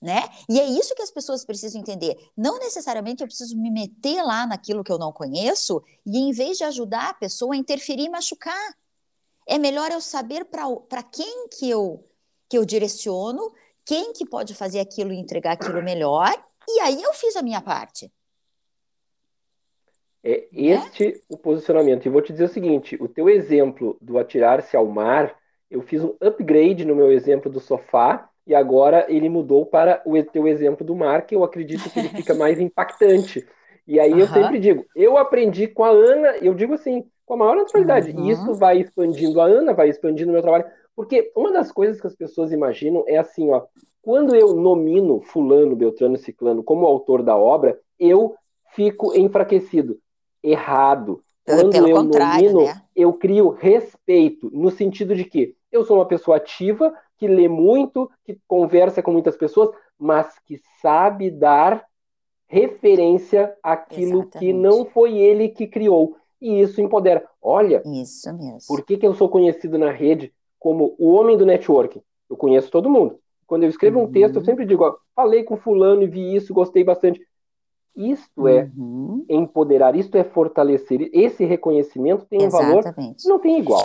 Né? E é isso que as pessoas precisam entender. Não necessariamente eu preciso me meter lá naquilo que eu não conheço e, em vez de ajudar a pessoa, interferir e machucar. É melhor eu saber para quem que eu, que eu direciono, quem que pode fazer aquilo e entregar aquilo melhor, e aí eu fiz a minha parte. É este é? o posicionamento. E vou te dizer o seguinte: o teu exemplo do atirar-se ao mar, eu fiz um upgrade no meu exemplo do sofá e agora ele mudou para o teu exemplo do mar, que eu acredito que ele fica mais impactante. E aí uhum. eu sempre digo, eu aprendi com a Ana, eu digo assim, com a maior naturalidade, uhum. e isso vai expandindo a Ana, vai expandindo o meu trabalho, porque uma das coisas que as pessoas imaginam é assim, ó, quando eu nomino fulano, Beltrano, Ciclano como autor da obra, eu fico enfraquecido. Errado. Quando Pelo eu nomino, né? eu crio respeito, no sentido de que eu sou uma pessoa ativa, que lê muito, que conversa com muitas pessoas, mas que sabe dar referência àquilo Exatamente. que não foi ele que criou. E isso empodera. Olha, isso mesmo. por que, que eu sou conhecido na rede como o homem do network? Eu conheço todo mundo. Quando eu escrevo uhum. um texto, eu sempre digo, ó, falei com fulano e vi isso, gostei bastante. Isto é uhum. em empoderar, isto é fortalecer. Esse reconhecimento tem Exatamente. um valor não tem igual.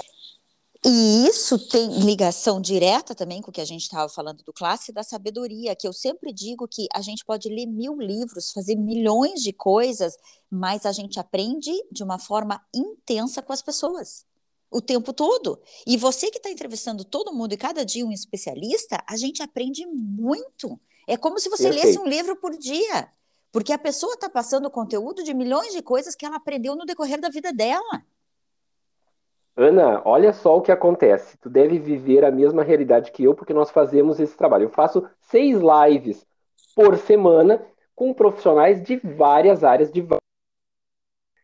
E isso tem ligação direta também com o que a gente estava falando do classe da sabedoria, que eu sempre digo que a gente pode ler mil livros, fazer milhões de coisas, mas a gente aprende de uma forma intensa com as pessoas o tempo todo. E você que está entrevistando todo mundo e cada dia um especialista, a gente aprende muito. É como se você lesse um livro por dia, porque a pessoa está passando conteúdo de milhões de coisas que ela aprendeu no decorrer da vida dela. Ana, olha só o que acontece. Tu deve viver a mesma realidade que eu, porque nós fazemos esse trabalho. Eu faço seis lives por semana com profissionais de várias áreas. De...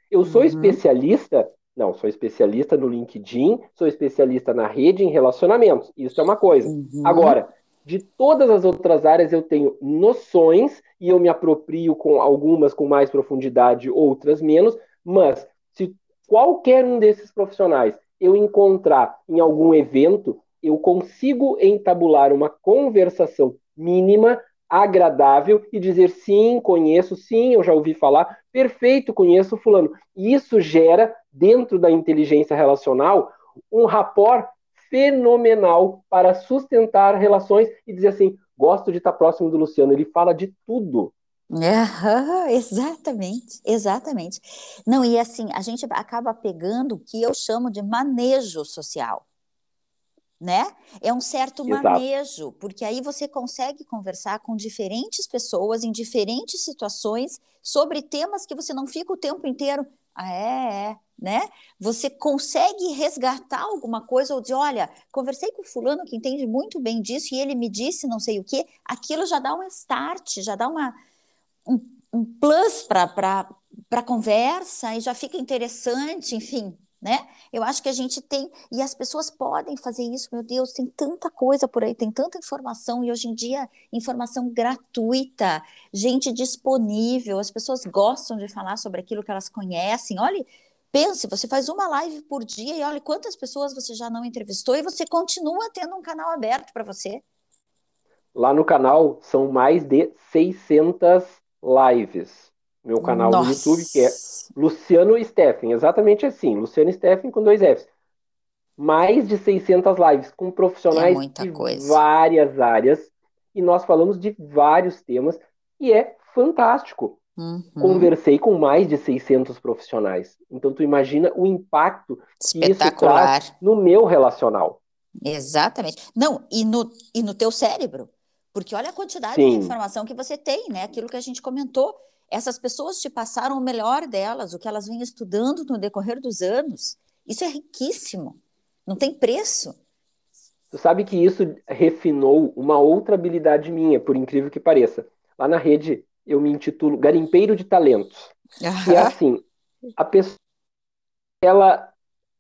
Eu sou uhum. especialista, não, sou especialista no LinkedIn, sou especialista na rede em relacionamentos. Isso é uma coisa. Uhum. Agora, de todas as outras áreas eu tenho noções e eu me aproprio com algumas com mais profundidade, outras menos, mas se qualquer um desses profissionais eu encontrar em algum evento, eu consigo entabular uma conversação mínima, agradável e dizer sim, conheço, sim, eu já ouvi falar, perfeito, conheço fulano. E isso gera dentro da inteligência relacional um rapport fenomenal para sustentar relações e dizer assim, gosto de estar próximo do Luciano, ele fala de tudo. Exatamente, exatamente. Não, e assim, a gente acaba pegando o que eu chamo de manejo social. Né? É um certo Exato. manejo, porque aí você consegue conversar com diferentes pessoas em diferentes situações sobre temas que você não fica o tempo inteiro. Ah, é, é, né? Você consegue resgatar alguma coisa ou dizer, olha, conversei com fulano que entende muito bem disso e ele me disse não sei o quê. Aquilo já dá um start, já dá uma, um, um plus para a conversa e já fica interessante, enfim, né? Eu acho que a gente tem, e as pessoas podem fazer isso, meu Deus, tem tanta coisa por aí, tem tanta informação, e hoje em dia, informação gratuita, gente disponível, as pessoas gostam de falar sobre aquilo que elas conhecem. Olha, pense, você faz uma live por dia e olha quantas pessoas você já não entrevistou e você continua tendo um canal aberto para você. Lá no canal são mais de 600 lives. Meu canal Nossa. no YouTube, que é Luciano Steffen, exatamente assim, Luciano Steffen com dois Fs. Mais de 600 lives com profissionais é de coisa. várias áreas e nós falamos de vários temas e é fantástico. Uhum. Conversei com mais de 600 profissionais. Então tu imagina o impacto que isso traz no meu relacional. Exatamente. Não, e no, e no teu cérebro. Porque olha a quantidade Sim. de informação que você tem, né? Aquilo que a gente comentou. Essas pessoas te passaram o melhor delas, o que elas vêm estudando no decorrer dos anos. Isso é riquíssimo. Não tem preço. Tu sabe que isso refinou uma outra habilidade minha, por incrível que pareça. Lá na rede eu me intitulo Garimpeiro de Talentos. Uhum. Que é assim, a pessoa ela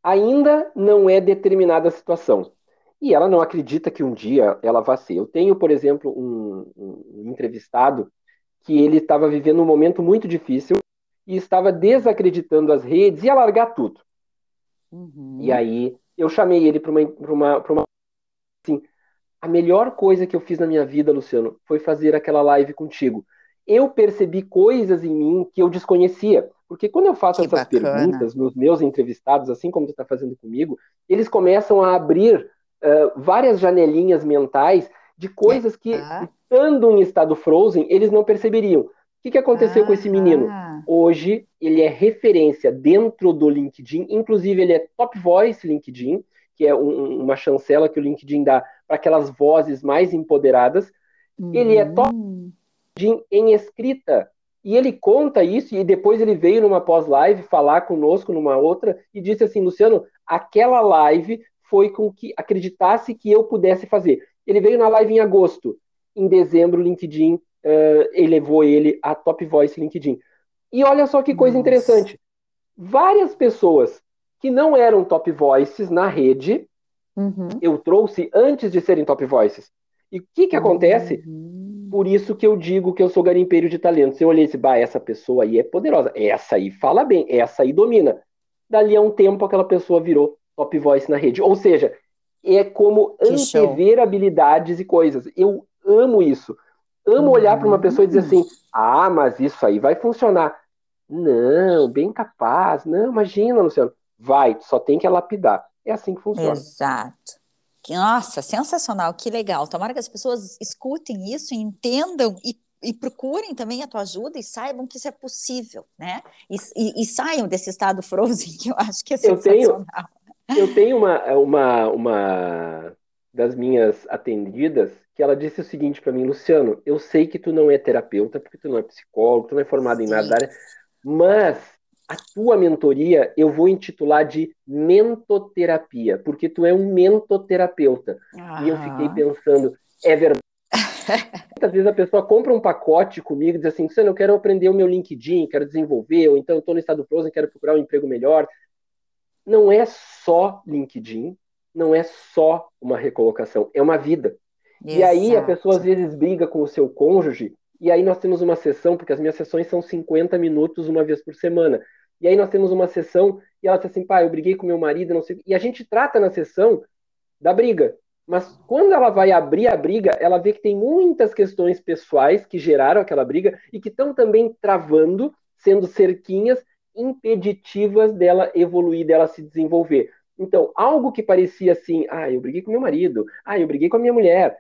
ainda não é determinada a situação e ela não acredita que um dia ela vá ser. Eu tenho, por exemplo, um, um entrevistado que ele estava vivendo um momento muito difícil e estava desacreditando as redes e ia largar tudo. Uhum. E aí eu chamei ele para uma, uma, uma. Assim, a melhor coisa que eu fiz na minha vida, Luciano, foi fazer aquela live contigo. Eu percebi coisas em mim que eu desconhecia. Porque quando eu faço que essas bacana. perguntas nos meus entrevistados, assim como tu está fazendo comigo, eles começam a abrir uh, várias janelinhas mentais de coisas que, ah. estando em estado frozen, eles não perceberiam. O que, que aconteceu ah. com esse menino? Hoje, ele é referência dentro do LinkedIn, inclusive ele é top voice LinkedIn, que é um, uma chancela que o LinkedIn dá para aquelas vozes mais empoderadas. Ele é top LinkedIn em escrita. E ele conta isso, e depois ele veio numa pós-live falar conosco numa outra e disse assim: Luciano, aquela live foi com que acreditasse que eu pudesse fazer. Ele veio na live em agosto. Em dezembro, o LinkedIn uh, elevou ele a Top Voice LinkedIn. E olha só que coisa Nossa. interessante. Várias pessoas que não eram top voices na rede, uhum. eu trouxe antes de serem top voices. E o que que acontece? Uhum. Por isso que eu digo que eu sou garimpeiro de talentos. Eu olhei e disse, bah, essa pessoa aí é poderosa. Essa aí fala bem, essa aí domina. Dali a um tempo, aquela pessoa virou top voice na rede. Ou seja, é como que antever show. habilidades e coisas. Eu amo isso. Amo uhum. olhar para uma pessoa e dizer assim: ah, mas isso aí vai funcionar. Não, bem capaz. Não, imagina, Luciano. Vai, só tem que lapidar. É assim que funciona. Exato. Nossa, sensacional, que legal. Tomara que as pessoas escutem isso, entendam e, e procurem também a tua ajuda e saibam que isso é possível, né? E, e, e saiam desse estado frozen, que eu acho que é sensacional. Eu tenho, eu tenho uma, uma, uma das minhas atendidas que ela disse o seguinte para mim, Luciano, eu sei que tu não é terapeuta, porque tu não é psicólogo, tu não é formado Sim. em nada da área, mas a tua mentoria eu vou intitular de mentoterapia, porque tu é um mentoterapeuta. Ah. E eu fiquei pensando, é verdade. Muitas vezes a pessoa compra um pacote comigo e diz assim, Luciano, eu quero aprender o meu LinkedIn, quero desenvolver, ou então estou no estado Frozen, quero procurar um emprego melhor. Não é só LinkedIn, não é só uma recolocação, é uma vida. Exato. E aí a pessoa às vezes briga com o seu cônjuge, e aí nós temos uma sessão, porque as minhas sessões são 50 minutos uma vez por semana. E aí nós temos uma sessão e ela diz assim, pai, eu briguei com meu marido, não sei. E a gente trata na sessão da briga. Mas quando ela vai abrir a briga, ela vê que tem muitas questões pessoais que geraram aquela briga e que estão também travando, sendo cerquinhas impeditivas dela evoluir, dela se desenvolver. Então, algo que parecia assim, ah, eu briguei com meu marido, ah, eu briguei com a minha mulher.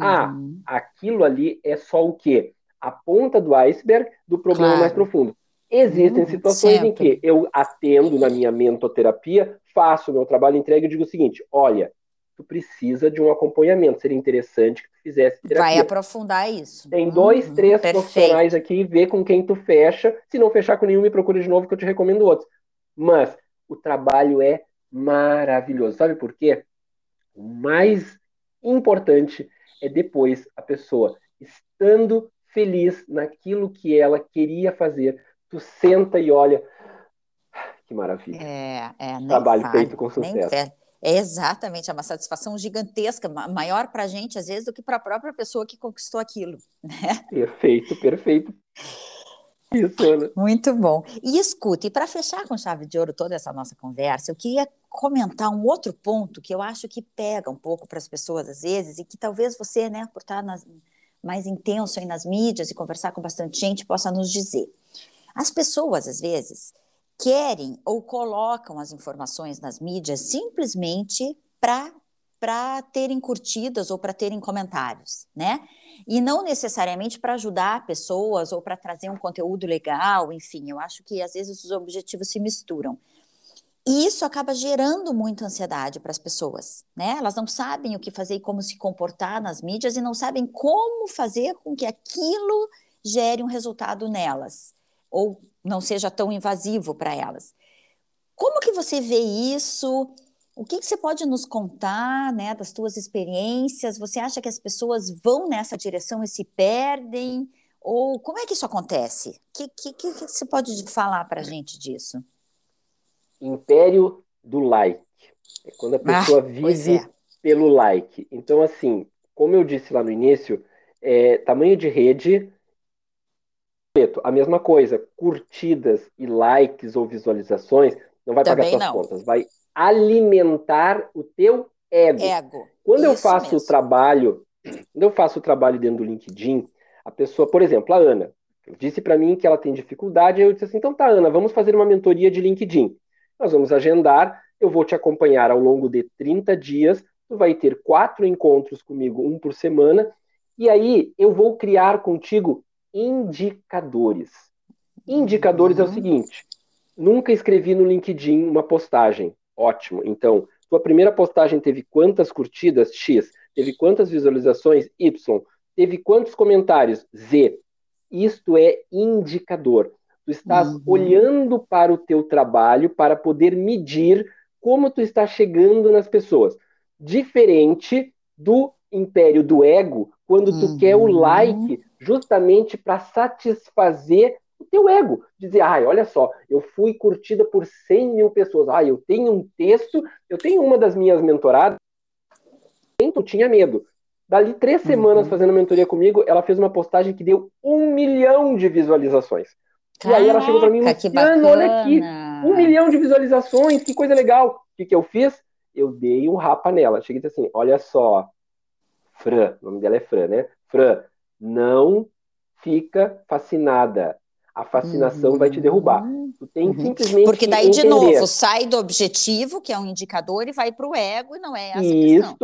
Ah, uhum. Ah, aquilo ali é só o quê? A ponta do iceberg do problema claro. mais profundo. Existem hum, situações em que eu atendo na minha mentoterapia, faço o meu trabalho, entrego e digo o seguinte: olha, tu precisa de um acompanhamento, seria interessante que tu fizesse terapia. Vai aprofundar isso. Tem dois, hum, três perfeito. profissionais aqui, vê com quem tu fecha. Se não fechar com nenhum, me procura de novo que eu te recomendo outros. Mas o trabalho é maravilhoso. Sabe por quê? O mais importante é depois a pessoa estando feliz naquilo que ela queria fazer, tu senta e olha. Que maravilha. É, é, Trabalho fale, feito com sucesso. É exatamente, é uma satisfação gigantesca, maior para a gente, às vezes, do que para a própria pessoa que conquistou aquilo. Né? Perfeito, perfeito. Isso, Ana. Muito bom. E escute, para fechar com chave de ouro toda essa nossa conversa, eu queria comentar um outro ponto que eu acho que pega um pouco para as pessoas às vezes, e que talvez você, né, por estar nas, mais intenso aí nas mídias e conversar com bastante gente, possa nos dizer. As pessoas, às vezes, querem ou colocam as informações nas mídias simplesmente para para terem curtidas ou para terem comentários, né? E não necessariamente para ajudar pessoas ou para trazer um conteúdo legal, enfim, eu acho que às vezes os objetivos se misturam. E isso acaba gerando muita ansiedade para as pessoas, né? Elas não sabem o que fazer e como se comportar nas mídias e não sabem como fazer com que aquilo gere um resultado nelas ou não seja tão invasivo para elas. Como que você vê isso? O que, que, você pode nos contar, né, das tuas experiências? Você acha que as pessoas vão nessa direção e se perdem? Ou como é que isso acontece? O que, que, que, você pode falar para a gente disso? império do like. É quando a pessoa ah, vive é. pelo like. Então, assim, como eu disse lá no início, é, tamanho de rede, a mesma coisa, curtidas e likes ou visualizações não vai Também pagar suas não. contas, vai alimentar o teu ego. ego. Quando Isso eu faço mesmo. o trabalho, quando eu faço o trabalho dentro do LinkedIn, a pessoa, por exemplo, a Ana, disse para mim que ela tem dificuldade, eu disse assim, então tá, Ana, vamos fazer uma mentoria de LinkedIn. Nós vamos agendar, eu vou te acompanhar ao longo de 30 dias, tu vai ter quatro encontros comigo, um por semana, e aí eu vou criar contigo indicadores. Indicadores uhum. é o uhum. seguinte: nunca escrevi no LinkedIn uma postagem. Ótimo. Então, tua primeira postagem teve quantas curtidas? X. Teve quantas visualizações? Y. Teve quantos comentários? Z. Isto é indicador. Tu estás uhum. olhando para o teu trabalho para poder medir como tu está chegando nas pessoas. Diferente do império do ego, quando tu uhum. quer o uhum. like justamente para satisfazer o teu ego. Dizer, ai, olha só, eu fui curtida por 100 mil pessoas. Ah, eu tenho um texto, eu tenho uma das minhas mentoradas, tu tinha medo. Dali três semanas uhum. fazendo mentoria comigo, ela fez uma postagem que deu um milhão de visualizações. Caraca, e aí ela chegou para mim, Luciano, olha aqui, um milhão de visualizações, que coisa legal. O que, que eu fiz? Eu dei um rapa nela. Cheguei e disse assim, olha só, Fran, o nome dela é Fran, né? Fran, não fica fascinada. A fascinação uhum. vai te derrubar. Uhum. Tu tem uhum. simplesmente Porque daí, de novo, sai do objetivo, que é um indicador, e vai para o ego, e não é essa Isso.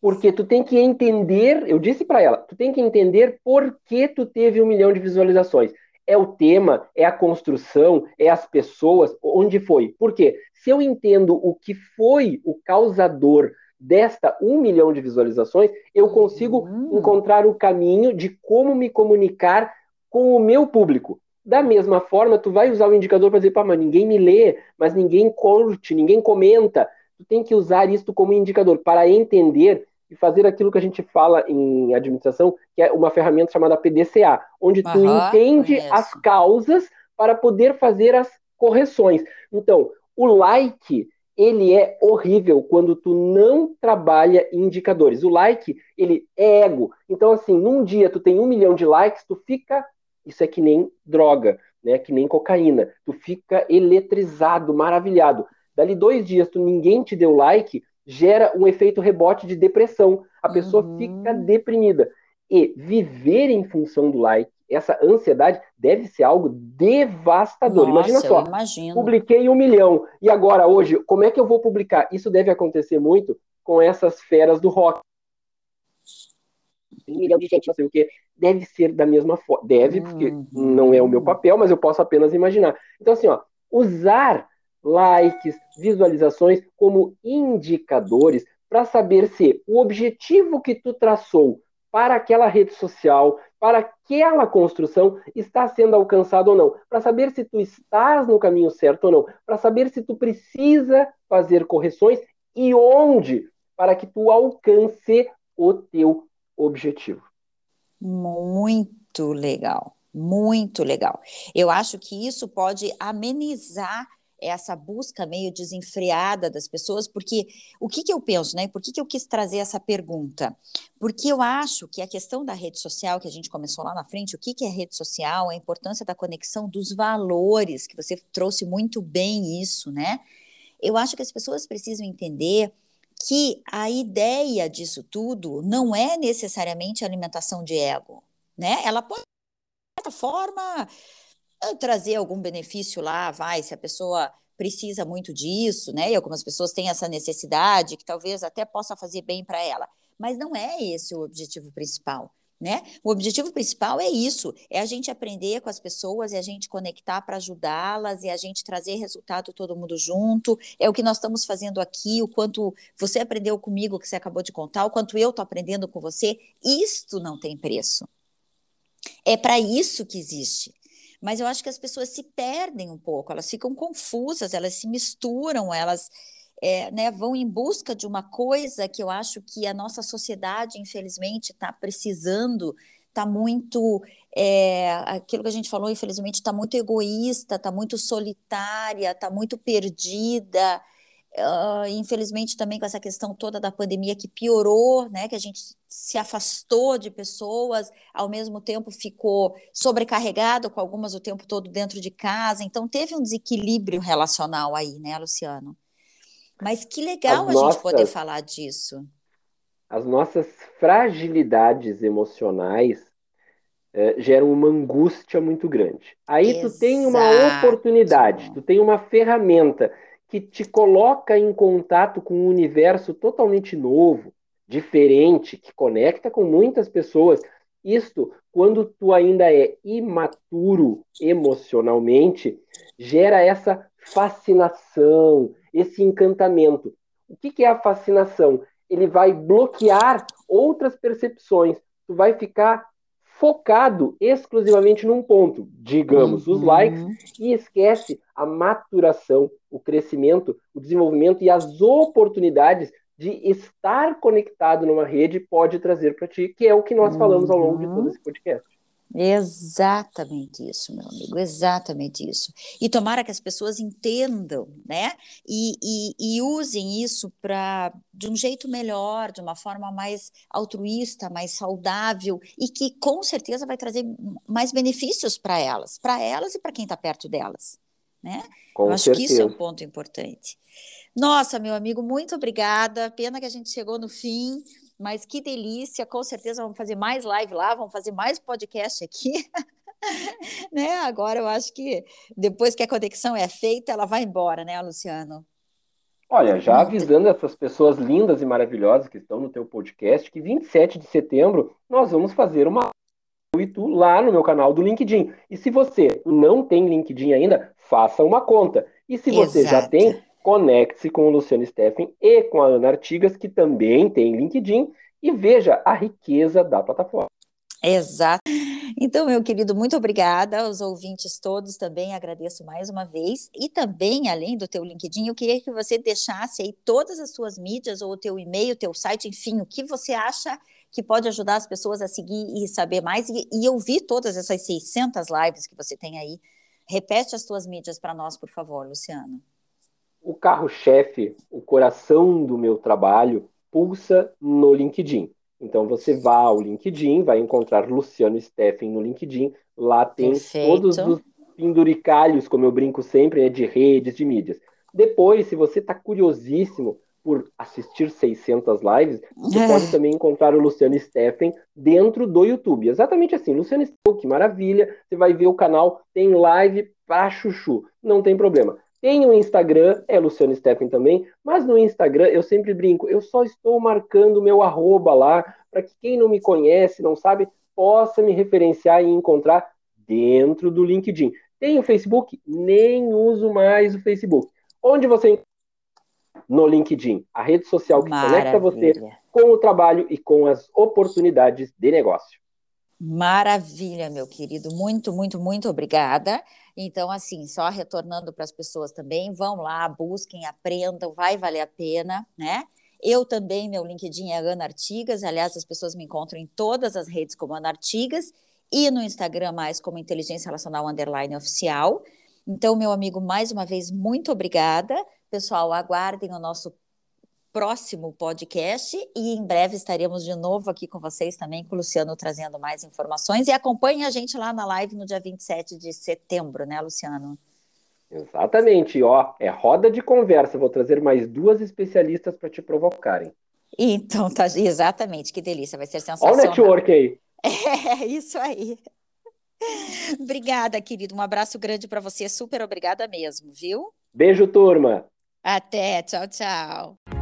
Porque tu tem que entender, eu disse para ela, tu tem que entender por que tu teve um milhão de visualizações. É o tema, é a construção, é as pessoas, onde foi? Por quê? Se eu entendo o que foi o causador desta um milhão de visualizações, eu consigo uhum. encontrar o caminho de como me comunicar com o meu público. Da mesma forma, tu vai usar o indicador para dizer, pá, mas ninguém me lê, mas ninguém curte, ninguém comenta. Tu tem que usar isto como indicador para entender e fazer aquilo que a gente fala em administração, que é uma ferramenta chamada PDCA, onde tu uhum, entende conheço. as causas para poder fazer as correções. Então, o like ele é horrível quando tu não trabalha em indicadores. O like, ele é ego. Então, assim, num dia tu tem um milhão de likes, tu fica. Isso é que nem droga, né? Que nem cocaína. Tu fica eletrizado, maravilhado. Dali dois dias, tu ninguém te deu like, gera um efeito rebote de depressão. A pessoa uhum. fica deprimida. E viver em função do like essa ansiedade deve ser algo devastador. Nossa, Imagina só, publiquei um milhão e agora hoje como é que eu vou publicar? Isso deve acontecer muito com essas feras do rock. Um milhão de gente, não sei o que, deve ser da mesma forma. Deve, porque uhum. não é o meu papel, mas eu posso apenas imaginar. Então assim, ó, usar likes, visualizações como indicadores para saber se o objetivo que tu traçou para aquela rede social, para aquela construção está sendo alcançado ou não, para saber se tu estás no caminho certo ou não, para saber se tu precisa fazer correções e onde para que tu alcance o teu objetivo. Muito legal, muito legal. Eu acho que isso pode amenizar essa busca meio desenfreada das pessoas, porque o que, que eu penso, né? Por que, que eu quis trazer essa pergunta? Porque eu acho que a questão da rede social, que a gente começou lá na frente, o que, que é rede social, a importância da conexão dos valores, que você trouxe muito bem isso, né? Eu acho que as pessoas precisam entender que a ideia disso tudo não é necessariamente alimentação de ego, né? Ela pode, de certa forma, trazer algum benefício lá, vai, se a pessoa precisa muito disso, né? E algumas pessoas têm essa necessidade que talvez até possa fazer bem para ela, mas não é esse o objetivo principal. Né? O objetivo principal é isso: é a gente aprender com as pessoas, é a gente conectar para ajudá-las, é a gente trazer resultado todo mundo junto. É o que nós estamos fazendo aqui, o quanto você aprendeu comigo, que você acabou de contar, o quanto eu estou aprendendo com você. Isto não tem preço. É para isso que existe. Mas eu acho que as pessoas se perdem um pouco, elas ficam confusas, elas se misturam, elas é, né, vão em busca de uma coisa que eu acho que a nossa sociedade, infelizmente, está precisando, está muito. É, aquilo que a gente falou, infelizmente, está muito egoísta, está muito solitária, está muito perdida. Uh, infelizmente também com essa questão toda da pandemia que piorou, né, que a gente se afastou de pessoas, ao mesmo tempo ficou sobrecarregado com algumas o tempo todo dentro de casa, então teve um desequilíbrio relacional aí, né, Luciano? Mas que legal as a nossas, gente poder falar disso. As nossas fragilidades emocionais eh, geram uma angústia muito grande. Aí Exato. tu tem uma oportunidade, tu tem uma ferramenta que te coloca em contato com um universo totalmente novo, diferente, que conecta com muitas pessoas. Isto, quando tu ainda é imaturo emocionalmente, gera essa fascinação, esse encantamento. O que, que é a fascinação? Ele vai bloquear outras percepções. Tu vai ficar focado exclusivamente num ponto, digamos, uhum. os likes, e esquece a maturação, o crescimento, o desenvolvimento e as oportunidades de estar conectado numa rede pode trazer para ti, que é o que nós falamos ao longo de todo uhum. esse podcast. Exatamente isso, meu amigo, exatamente isso. E tomara que as pessoas entendam, né? E, e, e usem isso para de um jeito melhor, de uma forma mais altruísta, mais saudável e que com certeza vai trazer mais benefícios para elas, para elas e para quem está perto delas, né? Com Eu acho certeza. que isso é um ponto importante. Nossa, meu amigo, muito obrigada. Pena que a gente chegou no fim. Mas que delícia, com certeza vamos fazer mais live lá, vamos fazer mais podcast aqui. né? Agora eu acho que depois que a conexão é feita, ela vai embora, né, Luciano? Olha, já avisando essas pessoas lindas e maravilhosas que estão no teu podcast, que 27 de setembro nós vamos fazer uma tu lá no meu canal do LinkedIn. E se você não tem LinkedIn ainda, faça uma conta. E se você Exato. já tem, conecte-se com o Luciano Steffen e com a Ana Artigas, que também tem LinkedIn, e veja a riqueza da plataforma. Exato. Então, meu querido, muito obrigada aos ouvintes todos também, agradeço mais uma vez. E também, além do teu LinkedIn, eu queria que você deixasse aí todas as suas mídias, ou o teu e-mail, o teu site, enfim, o que você acha que pode ajudar as pessoas a seguir e saber mais e, e ouvir todas essas 600 lives que você tem aí. Repete as tuas mídias para nós, por favor, Luciano. O carro-chefe, o coração do meu trabalho, pulsa no LinkedIn. Então você vá ao LinkedIn, vai encontrar Luciano Steffen no LinkedIn. Lá tem Perfeito. todos os penduricalhos, como eu brinco sempre, né, de redes, de mídias. Depois, se você está curiosíssimo por assistir 600 lives, você é. pode também encontrar o Luciano Steffen dentro do YouTube. Exatamente assim, Luciano Steffen, que maravilha, você vai ver o canal, tem live pra chuchu, não tem problema. Tem o Instagram, é Luciano Steffen também, mas no Instagram eu sempre brinco, eu só estou marcando meu arroba lá, para que quem não me conhece, não sabe, possa me referenciar e encontrar dentro do LinkedIn. Tem o Facebook? Nem uso mais o Facebook. Onde você no LinkedIn, a rede social que Maravilha. conecta você com o trabalho e com as oportunidades de negócio. Maravilha, meu querido. Muito, muito, muito obrigada. Então, assim, só retornando para as pessoas também, vão lá, busquem, aprendam, vai valer a pena, né? Eu também, meu LinkedIn é Ana Artigas, aliás, as pessoas me encontram em todas as redes como Ana Artigas e no Instagram mais como Inteligência Relacional Underline Oficial. Então, meu amigo, mais uma vez, muito obrigada. Pessoal, aguardem o nosso próximo podcast e em breve estaremos de novo aqui com vocês também, com o Luciano trazendo mais informações. E acompanhe a gente lá na live no dia 27 de setembro, né, Luciano? Exatamente, ó, é roda de conversa. Vou trazer mais duas especialistas para te provocarem. Então, tá, exatamente, que delícia, vai ser sensacional. Olha o network aí. É, isso aí. Obrigada, querido. Um abraço grande para você. Super obrigada mesmo, viu? Beijo, turma. Até. Tchau, tchau.